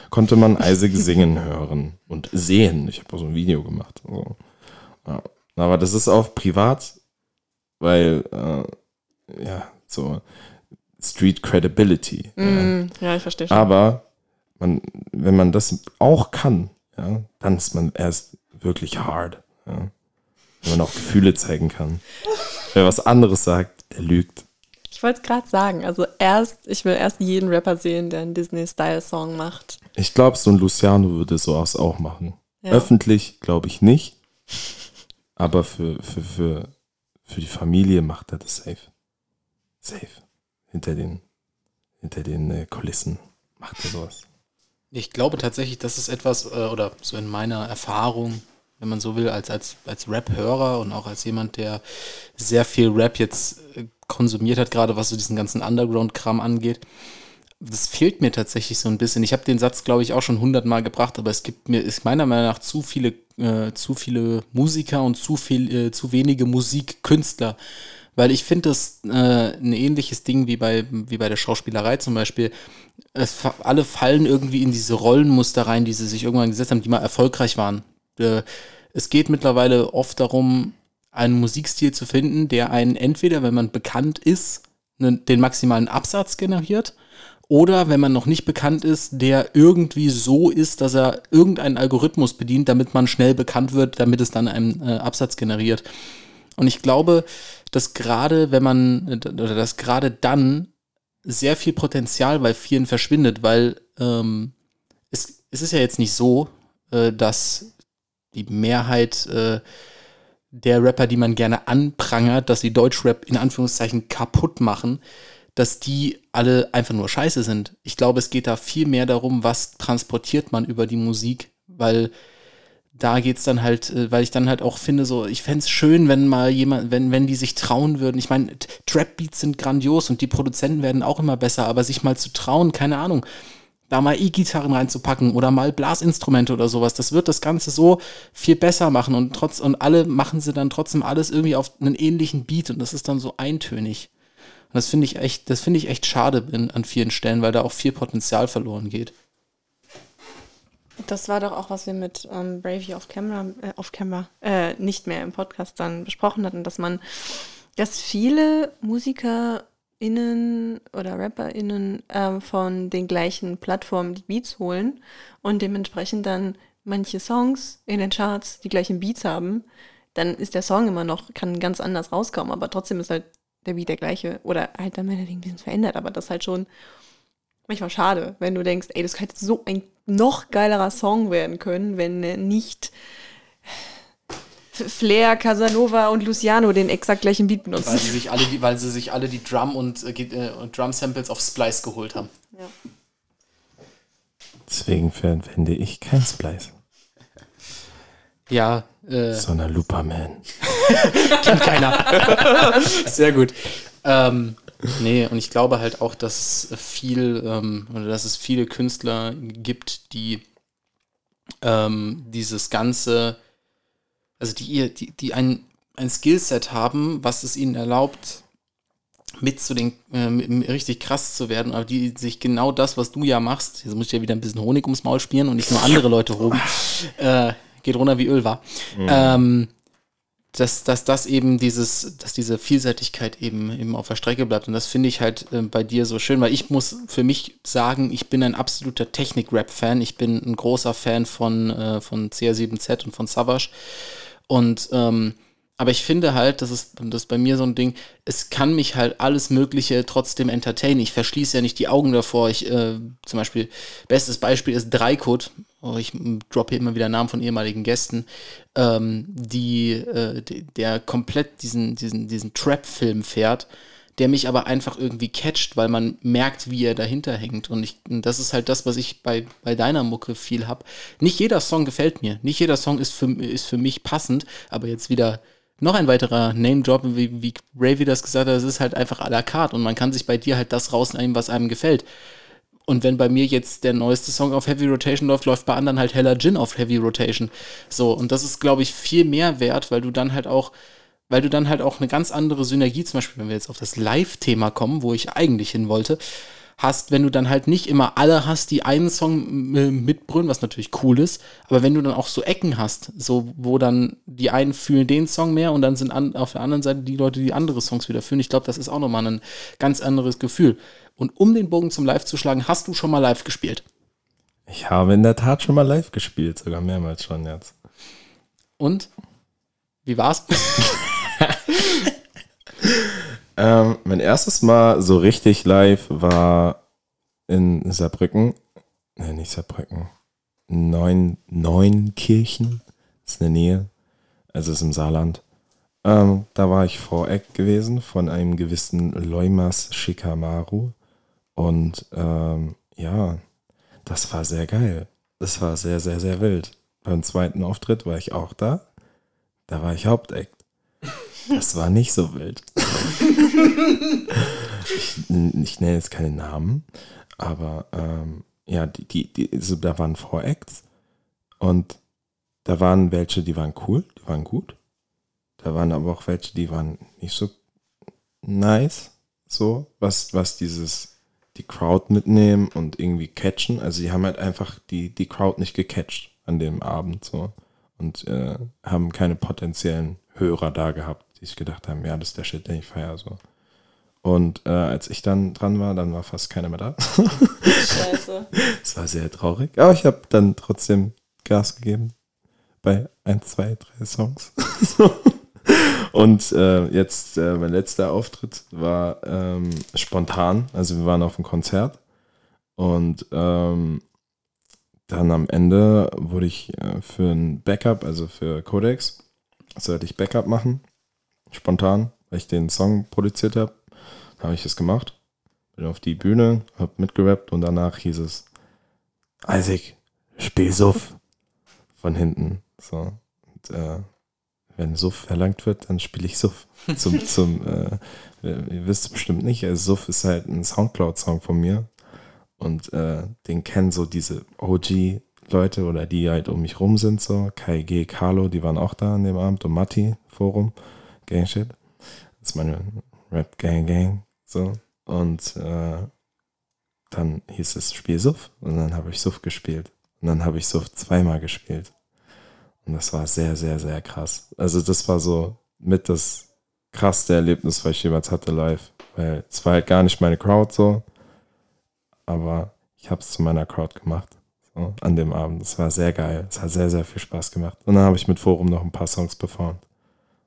konnte man Isaac singen hören und sehen. Ich habe auch so ein Video gemacht. So. Ja. Aber das ist auf privat, weil äh, ja so Street Credibility. Ja. Mm, ja, ich verstehe schon. Aber man, wenn man das auch kann, ja, dann ist man erst wirklich hard. Ja. Wenn man auch Gefühle zeigen kann. Wer was anderes sagt, der lügt. Ich wollte es gerade sagen. Also erst, ich will erst jeden Rapper sehen, der einen Disney-Style-Song macht. Ich glaube, so ein Luciano würde sowas auch machen. Ja. Öffentlich glaube ich nicht. Aber für, für, für, für die Familie macht er das safe. Safe. Hinter den, hinter den äh, Kulissen macht er sowas. Ich glaube tatsächlich, das ist etwas, äh, oder so in meiner Erfahrung, wenn man so will, als, als, als Rap-Hörer und auch als jemand, der sehr viel Rap jetzt äh, konsumiert hat, gerade was so diesen ganzen Underground-Kram angeht. Das fehlt mir tatsächlich so ein bisschen. Ich habe den Satz, glaube ich, auch schon hundertmal gebracht, aber es gibt mir, ist meiner Meinung nach zu viele, äh, zu viele Musiker und zu viel, äh, zu wenige Musikkünstler. Weil ich finde das äh, ein ähnliches Ding wie bei, wie bei der Schauspielerei zum Beispiel. Es, alle fallen irgendwie in diese Rollenmuster rein, die sie sich irgendwann gesetzt haben, die mal erfolgreich waren. Äh, es geht mittlerweile oft darum, einen Musikstil zu finden, der einen entweder, wenn man bekannt ist, den maximalen Absatz generiert, oder wenn man noch nicht bekannt ist, der irgendwie so ist, dass er irgendeinen Algorithmus bedient, damit man schnell bekannt wird, damit es dann einen äh, Absatz generiert. Und ich glaube, dass gerade wenn man, oder dass gerade dann sehr viel Potenzial bei vielen verschwindet, weil ähm, es, es ist ja jetzt nicht so, äh, dass die Mehrheit äh, der Rapper, die man gerne anprangert, dass sie Deutschrap in Anführungszeichen kaputt machen, dass die alle einfach nur scheiße sind. Ich glaube, es geht da viel mehr darum, was transportiert man über die Musik, weil da geht's dann halt, äh, weil ich dann halt auch finde, so, ich fänd's schön, wenn mal jemand, wenn, wenn die sich trauen würden. Ich meine, Trap-Beats sind grandios und die Produzenten werden auch immer besser, aber sich mal zu trauen, keine Ahnung, da mal E-Gitarren reinzupacken oder mal Blasinstrumente oder sowas, das wird das Ganze so viel besser machen und trotz, und alle machen sie dann trotzdem alles irgendwie auf einen ähnlichen Beat und das ist dann so eintönig. Und das finde ich echt, das finde ich echt schade in, an vielen Stellen, weil da auch viel Potenzial verloren geht. Das war doch auch, was wir mit ähm, Bravey auf Camera, äh, auf Camera, äh, nicht mehr im Podcast dann besprochen hatten, dass man, dass viele MusikerInnen oder RapperInnen ähm, von den gleichen Plattformen die Beats holen und dementsprechend dann manche Songs in den Charts die gleichen Beats haben, dann ist der Song immer noch, kann ganz anders rauskommen, aber trotzdem ist halt der Beat der gleiche oder halt dann meinetwegen ein bisschen verändert, aber das ist halt schon manchmal schade, wenn du denkst, ey, das hätte so ein noch geilerer Song werden können, wenn äh, nicht Flair, Casanova und Luciano den exakt gleichen Beat Weil benutzen. sie sich alle die, weil sie sich alle die Drum und, äh, äh, und Drum Samples auf Splice geholt haben. Deswegen verwende ich kein Splice, Ja, äh, sondern Looperman. kennt keiner. Sehr gut. Ähm, nee, und ich glaube halt auch, dass es viel, ähm, oder dass es viele Künstler gibt, die ähm, dieses ganze also die, die, die ein, ein Skillset haben, was es ihnen erlaubt, mit zu den, äh, richtig krass zu werden, aber die sich genau das, was du ja machst, jetzt muss ich ja wieder ein bisschen Honig ums Maul spielen und nicht nur andere Leute hoben, äh, geht runter wie Öl war. Mhm. Ähm, dass, dass das eben dieses, dass diese Vielseitigkeit eben, eben auf der Strecke bleibt. Und das finde ich halt äh, bei dir so schön, weil ich muss für mich sagen, ich bin ein absoluter Technik-Rap-Fan. Ich bin ein großer Fan von, äh, von CR7Z und von Savage. Und ähm, aber ich finde halt, das ist, das ist bei mir so ein Ding, es kann mich halt alles Mögliche trotzdem entertainen. Ich verschließe ja nicht die Augen davor. Ich, äh, zum Beispiel, bestes Beispiel ist Dreikut. Oh, ich droppe immer wieder Namen von ehemaligen Gästen, ähm, die, äh, der komplett diesen, diesen, diesen Trap-Film fährt, der mich aber einfach irgendwie catcht, weil man merkt, wie er dahinter hängt. Und, ich, und das ist halt das, was ich bei, bei deiner Mucke viel habe. Nicht jeder Song gefällt mir. Nicht jeder Song ist für, ist für mich passend, aber jetzt wieder noch ein weiterer Name-Drop, wie, wie Ravy das gesagt hat, es ist halt einfach à la carte und man kann sich bei dir halt das rausnehmen, was einem gefällt. Und wenn bei mir jetzt der neueste Song auf Heavy Rotation läuft, läuft bei anderen halt Heller Gin auf Heavy Rotation. So, und das ist, glaube ich, viel mehr wert, weil du dann halt auch, weil du dann halt auch eine ganz andere Synergie, zum Beispiel, wenn wir jetzt auf das Live-Thema kommen, wo ich eigentlich hin wollte, hast, wenn du dann halt nicht immer alle hast, die einen Song mitbrüllen, was natürlich cool ist, aber wenn du dann auch so Ecken hast, so wo dann die einen fühlen den Song mehr und dann sind an, auf der anderen Seite die Leute, die andere Songs wieder fühlen. Ich glaube, das ist auch nochmal ein ganz anderes Gefühl. Und um den Bogen zum Live zu schlagen, hast du schon mal live gespielt? Ich habe in der Tat schon mal live gespielt, sogar mehrmals schon jetzt. Und? Wie war's? Ähm, mein erstes Mal so richtig live war in Saarbrücken. Ne, nicht Saarbrücken. Neun, Neunkirchen. Das ist in der Nähe. Also ist im Saarland. Ähm, da war ich Voreck gewesen von einem gewissen Leumas Shikamaru. Und ähm, ja, das war sehr geil. Das war sehr, sehr, sehr wild. Beim zweiten Auftritt war ich auch da. Da war ich Haupteck. Das war nicht so wild. ich, nenne jetzt keine Namen, aber ähm, ja, die, die, die, also da waren Voracts und da waren welche, die waren cool, die waren gut. Da waren aber auch welche, die waren nicht so nice, so, was, was dieses, die Crowd mitnehmen und irgendwie catchen. Also sie haben halt einfach die, die Crowd nicht gecatcht an dem Abend, so. Und äh, haben keine potenziellen Hörer da gehabt die sich gedacht haben, ja, das ist der Shit, den ich feiere. So. Und äh, als ich dann dran war, dann war fast keiner mehr da. Scheiße. Es war sehr traurig. Aber ich habe dann trotzdem Gas gegeben bei ein, zwei, drei Songs. Und äh, jetzt äh, mein letzter Auftritt war ähm, spontan. Also wir waren auf einem Konzert und ähm, dann am Ende wurde ich äh, für ein Backup, also für Codex, sollte ich Backup machen spontan, weil ich den Song produziert habe, habe ich das gemacht. Bin auf die Bühne, habe mitgerappt und danach hieß es, Isaac, spiel Suff von hinten. So. Und, äh, wenn Suff verlangt wird, dann spiele ich Suff. Zum, zum, äh, ihr wisst bestimmt nicht, also Suff ist halt ein Soundcloud-Song von mir. Und äh, den kennen so diese OG-Leute oder die halt um mich rum sind, so. KG, Carlo, die waren auch da an dem Abend und Matti Forum. Gang Shit. Das ist meine Rap Gang Gang. So. Und äh, dann hieß es Spiel Suff und dann habe ich Suff gespielt. Und dann habe ich Suff zweimal gespielt. Und das war sehr, sehr, sehr krass. Also das war so mit das krasseste Erlebnis, was ich jemals hatte live. Weil es war halt gar nicht meine Crowd so, aber ich habe es zu meiner Crowd gemacht. So, an dem Abend. Es war sehr geil. Es hat sehr, sehr viel Spaß gemacht. Und dann habe ich mit Forum noch ein paar Songs performt.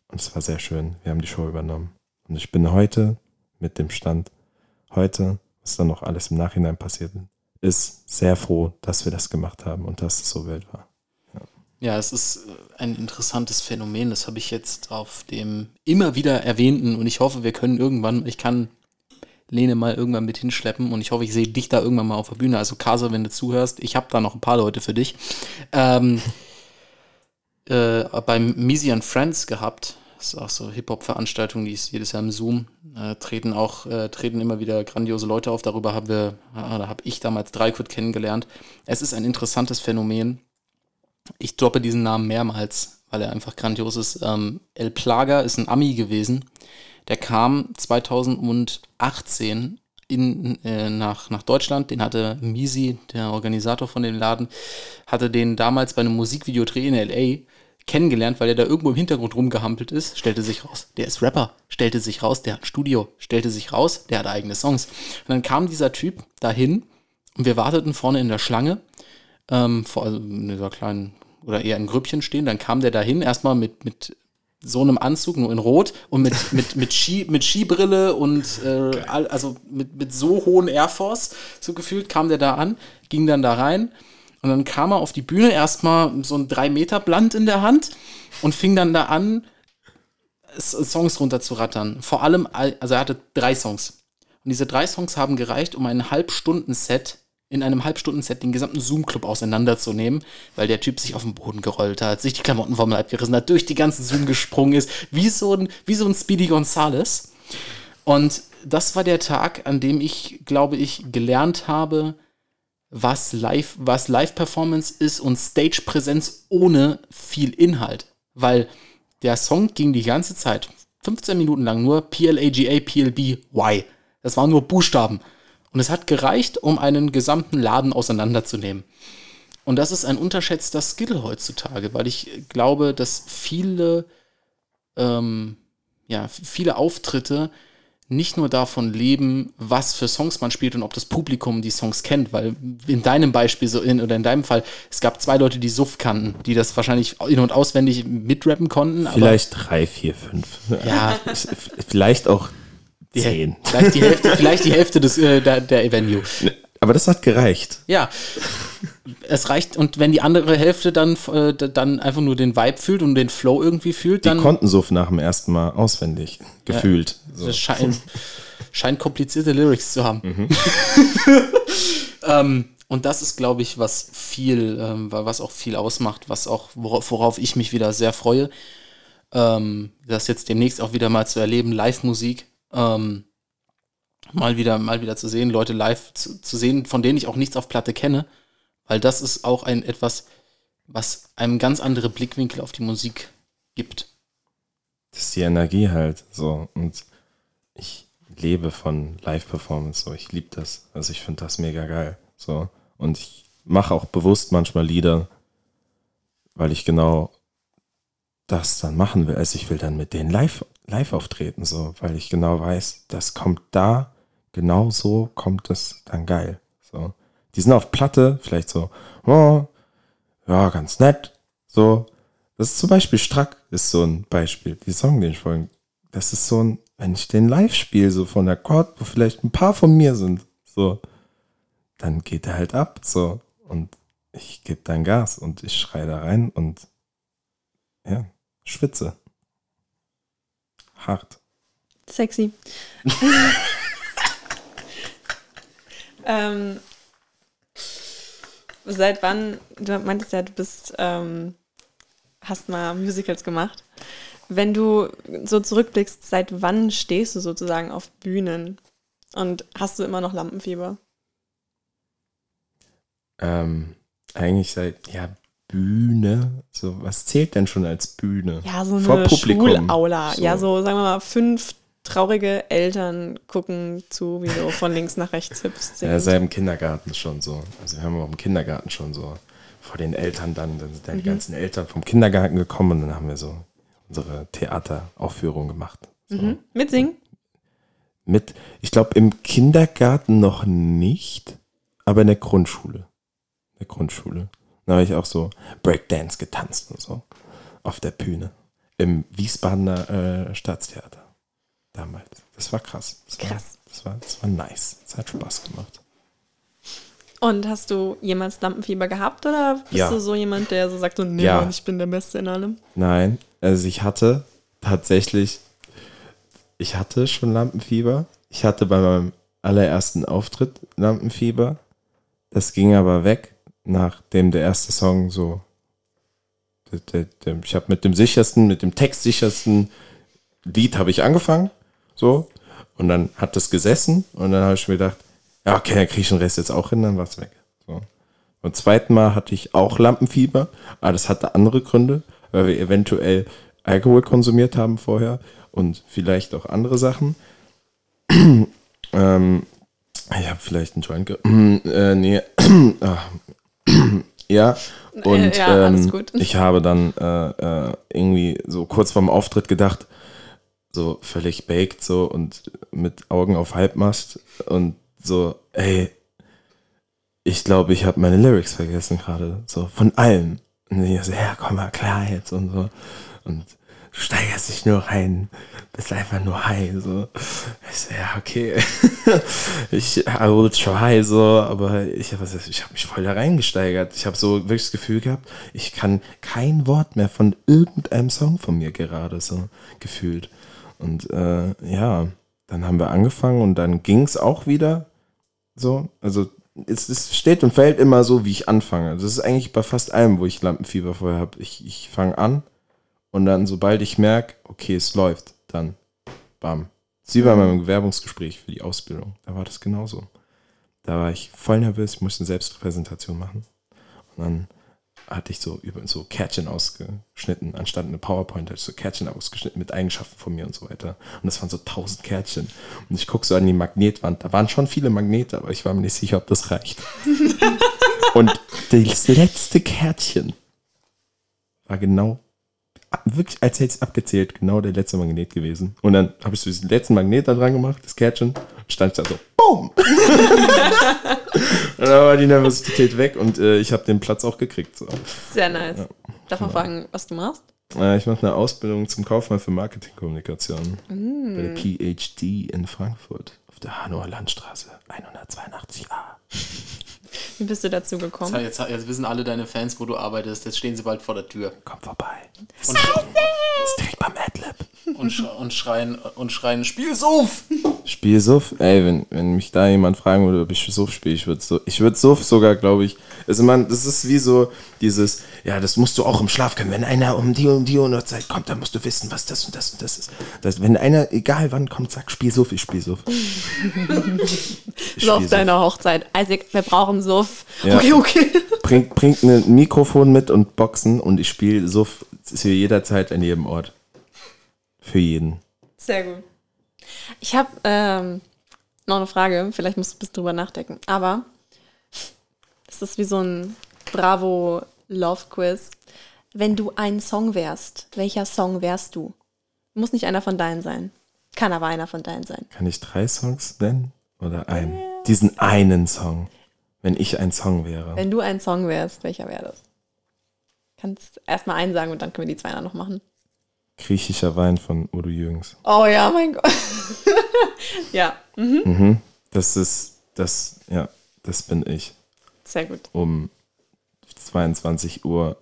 Und es war sehr schön. Wir haben die Show übernommen. Und ich bin heute mit dem Stand, heute, was dann noch alles im Nachhinein passiert ist, sehr froh, dass wir das gemacht haben und dass es so wild war. Ja. es ist äh, ein interessantes Phänomen. Das habe ich jetzt auf dem immer wieder erwähnten und ich hoffe, wir können irgendwann, ich kann Lene mal irgendwann mit hinschleppen und ich hoffe, ich sehe dich da irgendwann mal auf der Bühne. Also Kasa, wenn du zuhörst, ich habe da noch ein paar Leute für dich. Ähm, äh, beim Misi and Friends gehabt. Das ist auch so Hip-Hop-Veranstaltung, die ist jedes Jahr im Zoom. Äh, treten auch, äh, treten immer wieder grandiose Leute auf. Darüber haben wir, ah, da habe ich damals Dreikut kennengelernt. Es ist ein interessantes Phänomen. Ich droppe diesen Namen mehrmals, weil er einfach grandios ist. Ähm, El Plaga ist ein Ami gewesen. Der kam 2018 in, äh, nach, nach Deutschland. Den hatte Misi, der Organisator von dem Laden, hatte den damals bei einem Musikvideodreh in L.A. kennengelernt, weil er da irgendwo im Hintergrund rumgehampelt ist. Stellte sich raus, der ist Rapper. Stellte sich raus, der hat ein Studio. Stellte sich raus, der hat eigene Songs. Und dann kam dieser Typ dahin und wir warteten vorne in der Schlange ähm, vor also in dieser kleinen oder eher in Grüppchen stehen. Dann kam der dahin, erstmal mit, mit so einem Anzug, nur in Rot und mit, mit, mit, Ski, mit Skibrille und äh, also mit, mit so hohen Air Force, so gefühlt, kam der da an, ging dann da rein und dann kam er auf die Bühne, erstmal so ein 3-Meter-Blatt in der Hand und fing dann da an, Songs runterzurattern. Vor allem, all- also er hatte drei Songs. Und diese drei Songs haben gereicht, um ein Halbstunden-Set in einem Halbstunden-Set den gesamten Zoom-Club auseinanderzunehmen, weil der Typ sich auf den Boden gerollt hat, sich die Klamotten vom Leib gerissen hat, durch die ganzen Zoom gesprungen ist, wie so ein, wie so ein Speedy Gonzales. Und das war der Tag, an dem ich, glaube ich, gelernt habe, was Live, was Live-Performance ist und Stage-Präsenz ohne viel Inhalt. Weil der Song ging die ganze Zeit, 15 Minuten lang, nur PLAGA, PLB, Y. Das waren nur Buchstaben. Und es hat gereicht, um einen gesamten Laden auseinanderzunehmen. Und das ist ein unterschätzter Skill heutzutage, weil ich glaube, dass viele, ähm, ja, viele Auftritte nicht nur davon leben, was für Songs man spielt und ob das Publikum die Songs kennt, weil in deinem Beispiel so in, oder in deinem Fall, es gab zwei Leute, die Suff kannten, die das wahrscheinlich in- und auswendig mitrappen konnten. Vielleicht drei, vier, fünf. Ja. Vielleicht auch die, zehn. vielleicht die Hälfte, vielleicht die Hälfte des, äh, der, der Venue. Aber das hat gereicht. Ja, es reicht. Und wenn die andere Hälfte dann, äh, dann einfach nur den Vibe fühlt und den Flow irgendwie fühlt, Die dann konnten so nach dem ersten Mal auswendig gefühlt. So. das scheint, scheint komplizierte Lyrics zu haben. ähm, und das ist, glaube ich, was viel, ähm, was auch viel ausmacht, was auch, worauf, worauf ich mich wieder sehr freue. Ähm, das jetzt demnächst auch wieder mal zu erleben, Live-Musik. Ähm, mal wieder, mal wieder zu sehen, Leute live zu, zu sehen, von denen ich auch nichts auf Platte kenne, weil das ist auch ein etwas, was einem ganz andere Blickwinkel auf die Musik gibt. Das ist die Energie halt. So. Und ich lebe von Live-Performance. So. Ich liebe das. Also ich finde das mega geil. So. Und ich mache auch bewusst manchmal Lieder, weil ich genau das dann machen will. Also ich will dann mit denen live, live auftreten, so, weil ich genau weiß, das kommt da, genau so kommt es dann geil. So. Die sind auf Platte, vielleicht so, oh, ja, ganz nett. So. Das ist zum Beispiel Strack, ist so ein Beispiel. Die Song, den ich vorhin, das ist so ein, wenn ich den live spiele, so von der Chord, wo vielleicht ein paar von mir sind, so, dann geht er halt ab, so. Und ich gebe dann Gas und ich schreie da rein und ja, schwitze. Hart. Sexy. ähm, seit wann, du meintest ja, du bist, ähm, hast mal Musicals gemacht. Wenn du so zurückblickst, seit wann stehst du sozusagen auf Bühnen? Und hast du immer noch Lampenfieber? Ähm, eigentlich seit, ja, Bühne, so, was zählt denn schon als Bühne? Ja, so Vor eine Publikum. Schulaula. So. Ja, so sagen wir mal, fünf traurige Eltern gucken zu, wie du von links nach rechts hüpfst. Ja, seit im Kindergarten schon so. Also wir haben auch im Kindergarten schon so vor den Eltern dann, dann sind dann die ganzen Eltern vom Kindergarten gekommen und dann haben wir so unsere Theateraufführung gemacht. So. mhm. Mitsingen? Mit, ich glaube, im Kindergarten noch nicht, aber in der Grundschule. In der Grundschule. Da habe ich auch so Breakdance getanzt und so. Auf der Bühne. Im Wiesbadener äh, Staatstheater. Damals. Das war krass. Das war, Krass. Das war, das war nice. Das hat Spaß gemacht. Und hast du jemals Lampenfieber gehabt oder bist Ja. du so jemand, der so sagt, so, nee, Ja. Mann, ich bin der Beste in allem? Nein, also ich hatte tatsächlich, ich hatte schon Lampenfieber. Ich hatte bei meinem allerersten Auftritt Lampenfieber. Das ging aber weg, nachdem der erste Song so. Ich habe mit dem sichersten, mit dem textsichersten Lied habe ich angefangen. So. Und dann hat das gesessen und dann habe ich mir gedacht, ja, okay, dann kriege ich den Rest jetzt auch hin, dann war es weg. So. Beim zweiten Mal hatte ich auch Lampenfieber, aber das hatte andere Gründe. Weil wir eventuell Alkohol konsumiert haben vorher und vielleicht auch andere Sachen. ähm, ich habe vielleicht einen Joint ge äh, nee. Ah. ja. Und Ja, ähm, ich habe dann äh, äh, irgendwie so kurz vorm Auftritt gedacht, so völlig baked so und mit Augen auf Halbmast und so, ey, ich glaube, ich habe meine Lyrics vergessen gerade, so von allem. Und ich so, ja, komm mal klar jetzt und so. Und du steigerst dich nur rein, bist einfach nur high, so. Ich so, ja, okay. ich, I will try, so, aber ich habe ich hab mich voll da reingesteigert. Ich habe so wirklich das Gefühl gehabt, ich kann kein Wort mehr von irgendeinem Song von mir gerade so gefühlt. Und äh, ja, dann haben wir angefangen und dann ging es auch wieder so. Also es, es steht und fällt immer so, wie ich anfange. Das ist eigentlich bei fast allem, wo ich Lampenfieber vorher habe. Ich, ich fange an und dann, sobald ich merke, okay, es läuft, dann bam. Sie war in meinem Bewerbungsgespräch für die Ausbildung. Da war das genauso. Da war ich voll nervös, ich musste eine Selbstpräsentation machen. Und dann hatte ich so über so Kärtchen ausgeschnitten, anstatt eine PowerPoint hatte ich so Kärtchen ausgeschnitten mit Eigenschaften von mir und so weiter. Und das waren so tausend Kärtchen. Und ich gucke so an die Magnetwand. Da waren schon viele Magnete, aber ich war mir nicht sicher, ob das reicht. und das letzte Kärtchen war genau, wirklich, als hätte ich es abgezählt, genau der letzte Magnet gewesen. Und dann habe ich so diesen letzten Magnet da dran gemacht, das Kärtchen, stand da so, BOOM! und dann war die Nervosität weg und äh, ich habe den Platz auch gekriegt. So. Sehr nice. Darf man fragen, was du machst? Äh, ich mache eine Ausbildung zum Kaufmann für Marketingkommunikation bei der PhD in Frankfurt auf der Hanauer Landstraße 182a. Wie bist du dazu gekommen? Jetzt, jetzt wissen alle deine Fans, wo du arbeitest. Jetzt stehen sie bald vor der Tür Kommt vorbei. und, Ist direkt beim Adlib. Und, sch und schreien und schreien Spiel's auf! Spiel Suff, ey, wenn, wenn mich da jemand fragen würde, ob ich Suff spiele, ich würde so, ich würde Suff sogar, glaube ich, also man, das ist wie so dieses, ja, das musst du auch im Schlaf können. Wenn einer um die und die Uhrzeit kommt, dann musst du wissen, was das und das und das ist. Das, wenn einer, egal wann kommt, sagt, spiel Suff, ich spiel Suff. Ich So auf deiner Hochzeit. Isaac, wir brauchen Suff. Ja. Okay, okay. Bringt, bringt ein Mikrofon mit und Boxen und ich spiele Suff zu jeder Zeit an jedem Ort. Für jeden. Sehr gut. Ich habe ähm, noch eine Frage. Vielleicht musst du ein bisschen drüber nachdenken. Aber es ist wie so ein Bravo Love Quiz. Wenn du ein Song wärst, welcher Song wärst du? Muss nicht einer von deinen sein. Kann aber einer von deinen sein. Kann ich drei Songs nennen? Oder einen? Diesen einen Song. Wenn ich ein Song wäre. Wenn du ein Song wärst, welcher wäre das? Kannst erstmal einen sagen und dann können wir die zwei noch machen. Griechischer Wein von Udo Jürgens. Oh ja, mein Gott. ja, mhm. Das ist, das, ja, das bin ich. sehr gut. Um 22 Uhr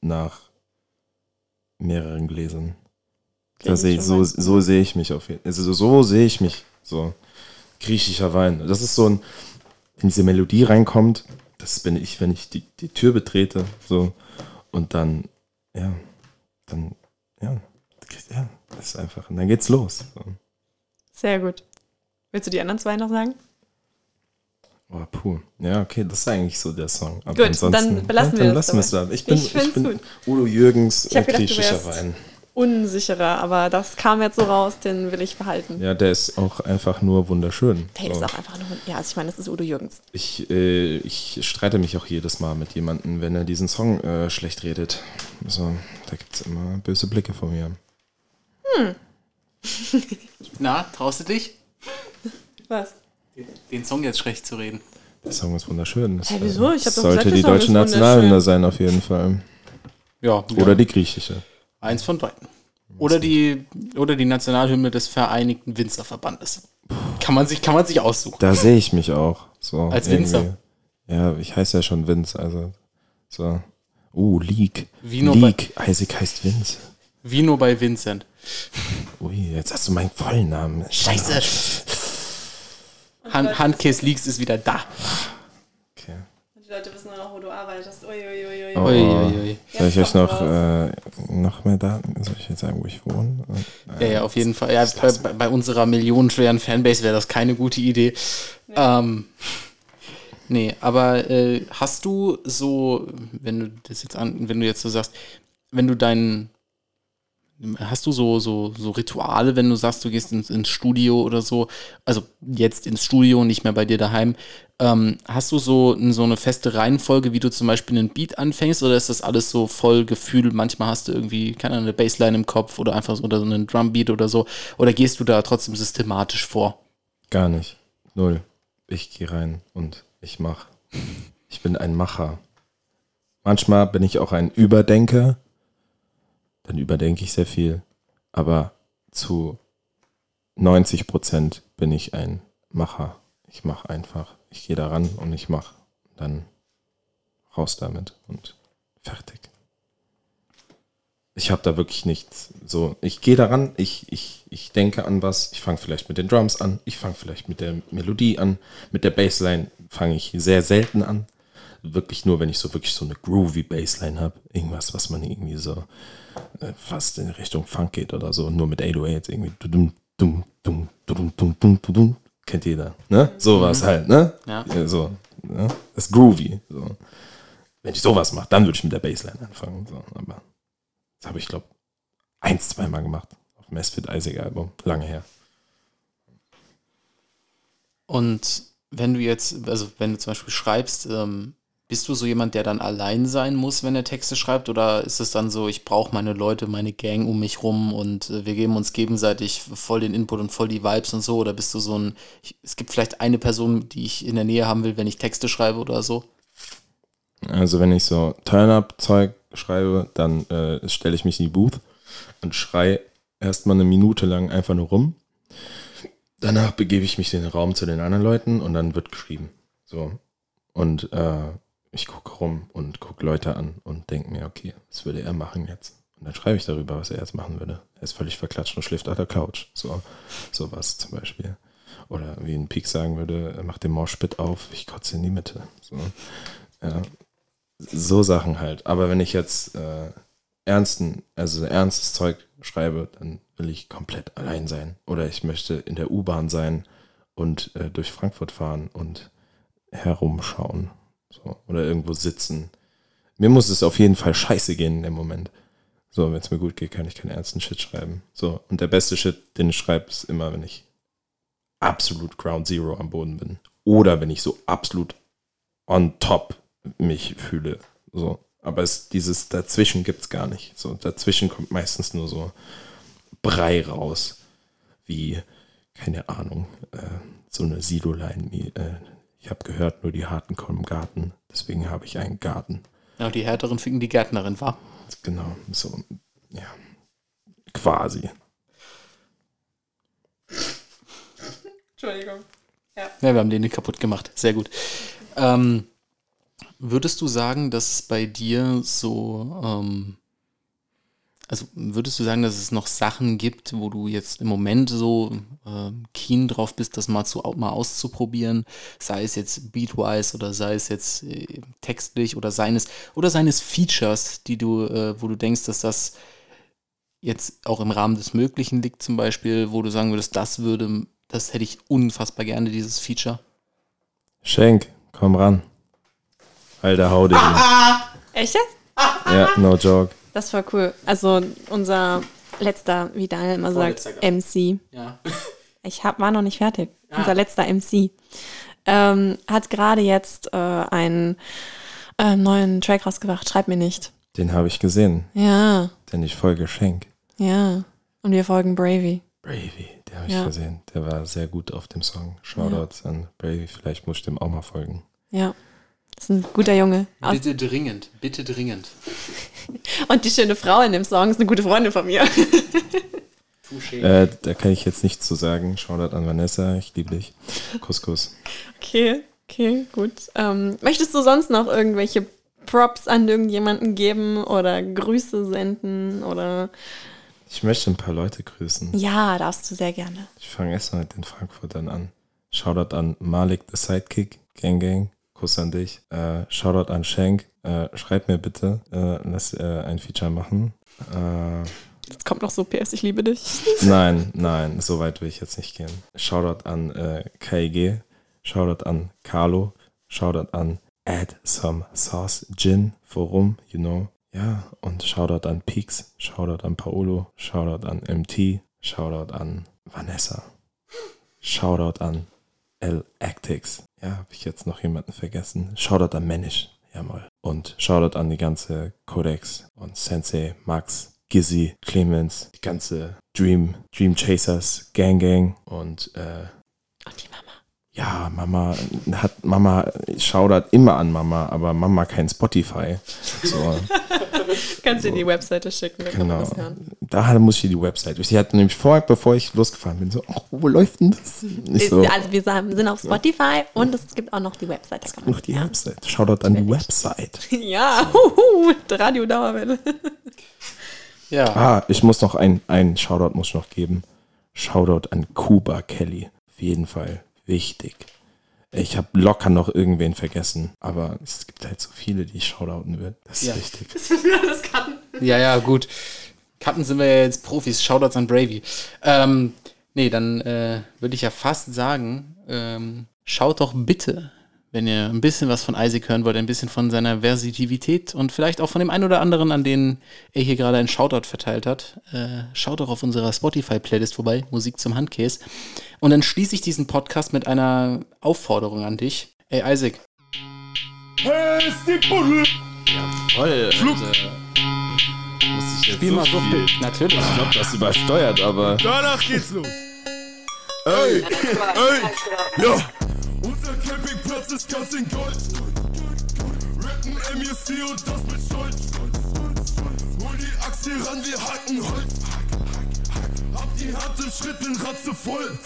nach mehreren Gläsern. Da sehe ich, so, so sehe ich mich auf jeden Fall. Also so, so sehe ich mich. So. Griechischer Wein. Das ist so ein, wenn diese Melodie reinkommt, das bin ich, wenn ich die, die Tür betrete. So. Und dann, ja, dann, ja, ja, das ist einfach. Und dann geht's los. Sehr gut. Willst du die anderen zwei noch sagen? Oh, puh. Ja, okay, das ist eigentlich so der Song. Aber Gut, ansonsten, dann belassen ja, wir dann das lassen wir es da. Ich bin, Ich ich bin gut. Udo Jürgens Ich äh, griechischer Wein. Unsicherer, aber das kam jetzt so raus, den will ich behalten. Ja, der ist auch einfach nur wunderschön. Hey, So. ist auch einfach nur. Ja, also ich meine, das ist Udo Jürgens. Ich, äh, ich streite mich auch jedes Mal mit jemandem, wenn er diesen Song äh, schlecht redet. Also, da gibt es immer böse Blicke von mir. Na, traust du dich, Was? den Song jetzt schlecht zu reden? Der Song ist wunderschön. Das, Hä, wieso? Ich hab das doch sollte gesagt, der die deutsche Nationalhymne sein, auf jeden Fall. Ja, Oder die griechische. Eins von beiden. Oder die, oder die Nationalhymne des Vereinigten Winzerverbandes. Kann man sich, kann man sich aussuchen. Da sehe ich mich auch. So, Als irgendwie. Winzer? Ja, ich heiße ja schon Vince, also. So. Uh, League. Wie nur bei- League. Isaac heißt Vince. Wie nur bei Vincent. Ui, jetzt hast du meinen vollen Namen. Scheiße. Hand, Handcase Leaks ist wieder da. Okay. Die Leute wissen arbeitest. Uiuiui. Oh, Ui, oh. ui, ui. Soll ich Jetzt euch noch, äh, noch mehr Daten? Soll ich jetzt sagen, wo ich wohne? Ja, ja, auf jeden Fall. Ja, bei, bei- bei unserer millionenschweren Fanbase wäre das keine gute Idee. Ähm, nee, aber äh, hast du so, wenn du das jetzt an, wenn du jetzt so sagst, wenn du deinen Hast du so, so, so Rituale, wenn du sagst, du gehst ins, ins Studio oder so, also jetzt ins Studio, nicht mehr bei dir daheim, ähm, hast du so, so eine feste Reihenfolge, wie du zum Beispiel einen Beat anfängst, oder ist das alles so voll Gefühl? Manchmal hast du irgendwie, keine Ahnung, eine Bassline im Kopf oder einfach so oder so einen Drumbeat oder so, oder gehst du da trotzdem systematisch vor? Gar nicht. Null. Ich gehe rein und ich mach. Ich bin ein Macher. Manchmal bin ich auch ein Überdenker dann überdenke ich sehr viel. Aber zu 90 Prozent bin ich ein Macher. Ich mache einfach. Ich gehe daran und ich mache. Dann raus damit und fertig. Ich habe da wirklich nichts. So, ich gehe daran, ich, ich, ich denke an was, ich fange vielleicht mit den Drums an, ich fange vielleicht mit der Melodie an, mit der Bassline fange ich sehr selten an. Wirklich nur, wenn ich so wirklich so eine groovy Bassline habe. Irgendwas, was man irgendwie so fast in Richtung Funk geht oder so, nur mit 808 irgendwie. Dum, dum, dum, dum, dum, dum, dum, Kennt jeder, ne? Sowas mhm. halt, ne? Ja. So, ne? Das ist groovy. So. Wenn ich sowas mache, dann würde ich mit der Bassline anfangen. So. Aber das habe ich, glaube eins, zweimal gemacht. Auf dem Misfit Isaac Album. Lange her. Und wenn du jetzt, also wenn du zum Beispiel schreibst, ähm, bist du so jemand, der dann allein sein muss, wenn er Texte schreibt? Oder ist es dann so, ich brauche meine Leute, meine Gang um mich rum und äh, wir geben uns gegenseitig voll den Input und voll die Vibes und so? Oder bist du so ein, ich, es gibt vielleicht eine Person, die ich in der Nähe haben will, wenn ich Texte schreibe oder so? Also wenn ich so Turn-Up-Zeug schreibe, dann äh, stelle ich mich in die Booth und schrei erstmal eine Minute lang einfach nur rum. Danach begebe ich mich in den Raum zu den anderen Leuten und dann wird geschrieben. So. Und äh, ich gucke rum und gucke Leute an und denke mir, okay, was würde er machen jetzt? Und dann schreibe ich darüber, was er jetzt machen würde. Er ist völlig verklatscht und schläft auf der Couch. So, sowas zum Beispiel. Oder wie ein Peak sagen würde, er macht den Moshpit auf, ich kotze in die Mitte. So, ja. so Sachen halt. Aber wenn ich jetzt äh, ernsten, also ernstes Zeug schreibe, dann will ich komplett allein sein. Oder ich möchte in der U-Bahn sein und äh, durch Frankfurt fahren und herumschauen. So, oder irgendwo sitzen. Mir muss es auf jeden Fall scheiße gehen in dem Moment. So, wenn es mir gut geht, kann ich keinen ernsten Shit schreiben. So, und der beste Shit, den ich schreibe, ist immer, wenn ich absolut Ground Zero am Boden bin. Oder wenn ich so absolut on top mich fühle. So. Aber es, dieses Dazwischen gibt es gar nicht. So, dazwischen kommt meistens nur so Brei raus. Wie, keine Ahnung, äh, so eine Sidoline wie äh, ich habe gehört, nur die Harten kommen im Garten. Deswegen habe ich einen Garten. Ja, die Härteren finden die Gärtnerin, war? Genau, so, ja. Quasi. Entschuldigung. Ja. ja, wir haben den nicht kaputt gemacht. Sehr gut. Ähm, würdest du sagen, dass es bei dir so ähm, also würdest du sagen, dass es noch Sachen gibt, wo du jetzt im Moment so äh, keen drauf bist, das mal, zu, mal auszuprobieren, sei es jetzt beatwise oder sei es jetzt äh, textlich oder seines oder seines Features, die du, äh, wo du denkst, dass das jetzt auch im Rahmen des Möglichen liegt, zum Beispiel, wo du sagen würdest, das würde, das hätte ich unfassbar gerne, dieses Feature. Schenk, komm ran. Alter, hau dich. Echt jetzt? ja, no joke. Das war cool. Also unser letzter, wie Daniel immer sagt, MC. Ja. Ich hab, war noch nicht fertig. Ja. Unser letzter MC ähm, hat gerade jetzt äh, einen äh, neuen Track rausgebracht. Schreib mir nicht. Den habe ich gesehen. Ja. Denn ich folge Schenk. Ja. Und wir folgen Bravey. Bravey, den habe ich ja. gesehen. Der war sehr gut auf dem Song. Shoutouts ja. an Bravey. Vielleicht muss ich dem auch mal folgen. Ja. Das ist ein guter Junge. Bitte dringend, bitte dringend. Und die schöne Frau in dem Song ist eine gute Freundin von mir. äh, da kann ich jetzt nichts zu sagen. Shoutout an Vanessa, ich liebe dich. Kuss, Kuss. Okay, okay, gut. Ähm, möchtest du sonst noch irgendwelche Props an irgendjemanden geben oder Grüße senden oder. Ich möchte ein paar Leute grüßen. Ja, darfst du sehr gerne. Ich fange erstmal mit den Frankfurtern an. Shoutout an Malik the Sidekick, Gang Gang. Kuss an dich. Äh, Shoutout an Schenk. Äh, schreib mir bitte, äh, lass äh, ein Feature machen. Äh, jetzt kommt noch so PS, ich liebe dich. nein, nein, so weit will ich jetzt nicht gehen. Shoutout an äh, KIG. Shoutout an Carlo. Shoutout an Add Some Sauce Gin. Forum, you know. Ja, und Shoutout an Peaks, Shoutout an Paolo, Shoutout an MT, Shoutout an Vanessa, Shoutout an L Actix. Ja, habe ich jetzt noch jemanden vergessen? Shoutout an Manish, jawohl. Und Shoutout an die ganze Codex und Sensei, Max, Gizzy, Clemens, die ganze Dream, Dream Chasers, Gang Gang und äh, Und die Mama. ja, Mama hat Mama schaudert immer an Mama, aber Mama kein Spotify. So, Kannst du in die Webseite schicken, dann kann man genau. das hören. Da muss ich die Website. Sie hat nämlich vor, bevor ich losgefahren bin, so, oh, wo läuft denn das? Nicht so, Also wir sind auf Spotify und es gibt auch noch die Webseite. noch die Website. Shoutout an die Website. Ja, huhu, Radio Dauerwelle. Ja. Ah, ich muss noch ein, ein Shoutout muss ich noch geben. Shoutout an Kuba Kelly. Auf jeden Fall wichtig. Ich habe locker noch irgendwen vergessen, aber es gibt halt so viele, die ich shoutouten will. Das ist Ja. wichtig. das kann. Ja, ja, gut. Cutten sind wir ja jetzt Profis. Shoutouts an Bravey. Ähm, nee, dann äh, würde ich ja fast sagen, ähm, schaut doch bitte, wenn ihr ein bisschen was von Isaac hören wollt, ein bisschen von seiner Versatilität und vielleicht auch von dem einen oder anderen, an den er hier gerade einen Shoutout verteilt hat. Äh, schaut doch auf unserer Spotify-Playlist vorbei, Musik zum Handkäse. Und dann schließe ich diesen Podcast mit einer Aufforderung an dich. Ey, Isaac, Hey, ist die Buddel! Voll. Schluck. Muss ich jetzt spiel mal so viel. Natürlich. Ich glaube, das übersteuert, aber. Danach geht's los. Ey, ey, ja. Unser Campingplatz ist ganz in Gold. Rappen MEC und das mit Stolz. Hol die Axt hier ran, wir hacken Holz. Hab die Hand im Schritt, bin ratze voll.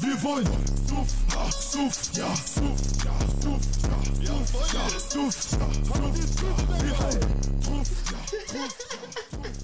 Wir wollen Suff, ja, Suff, ja, Suff, ja, Suff, ja, Suff, ja, Suff, ja, Suff, ja, wir wollen Suff, ja, Suff, ja.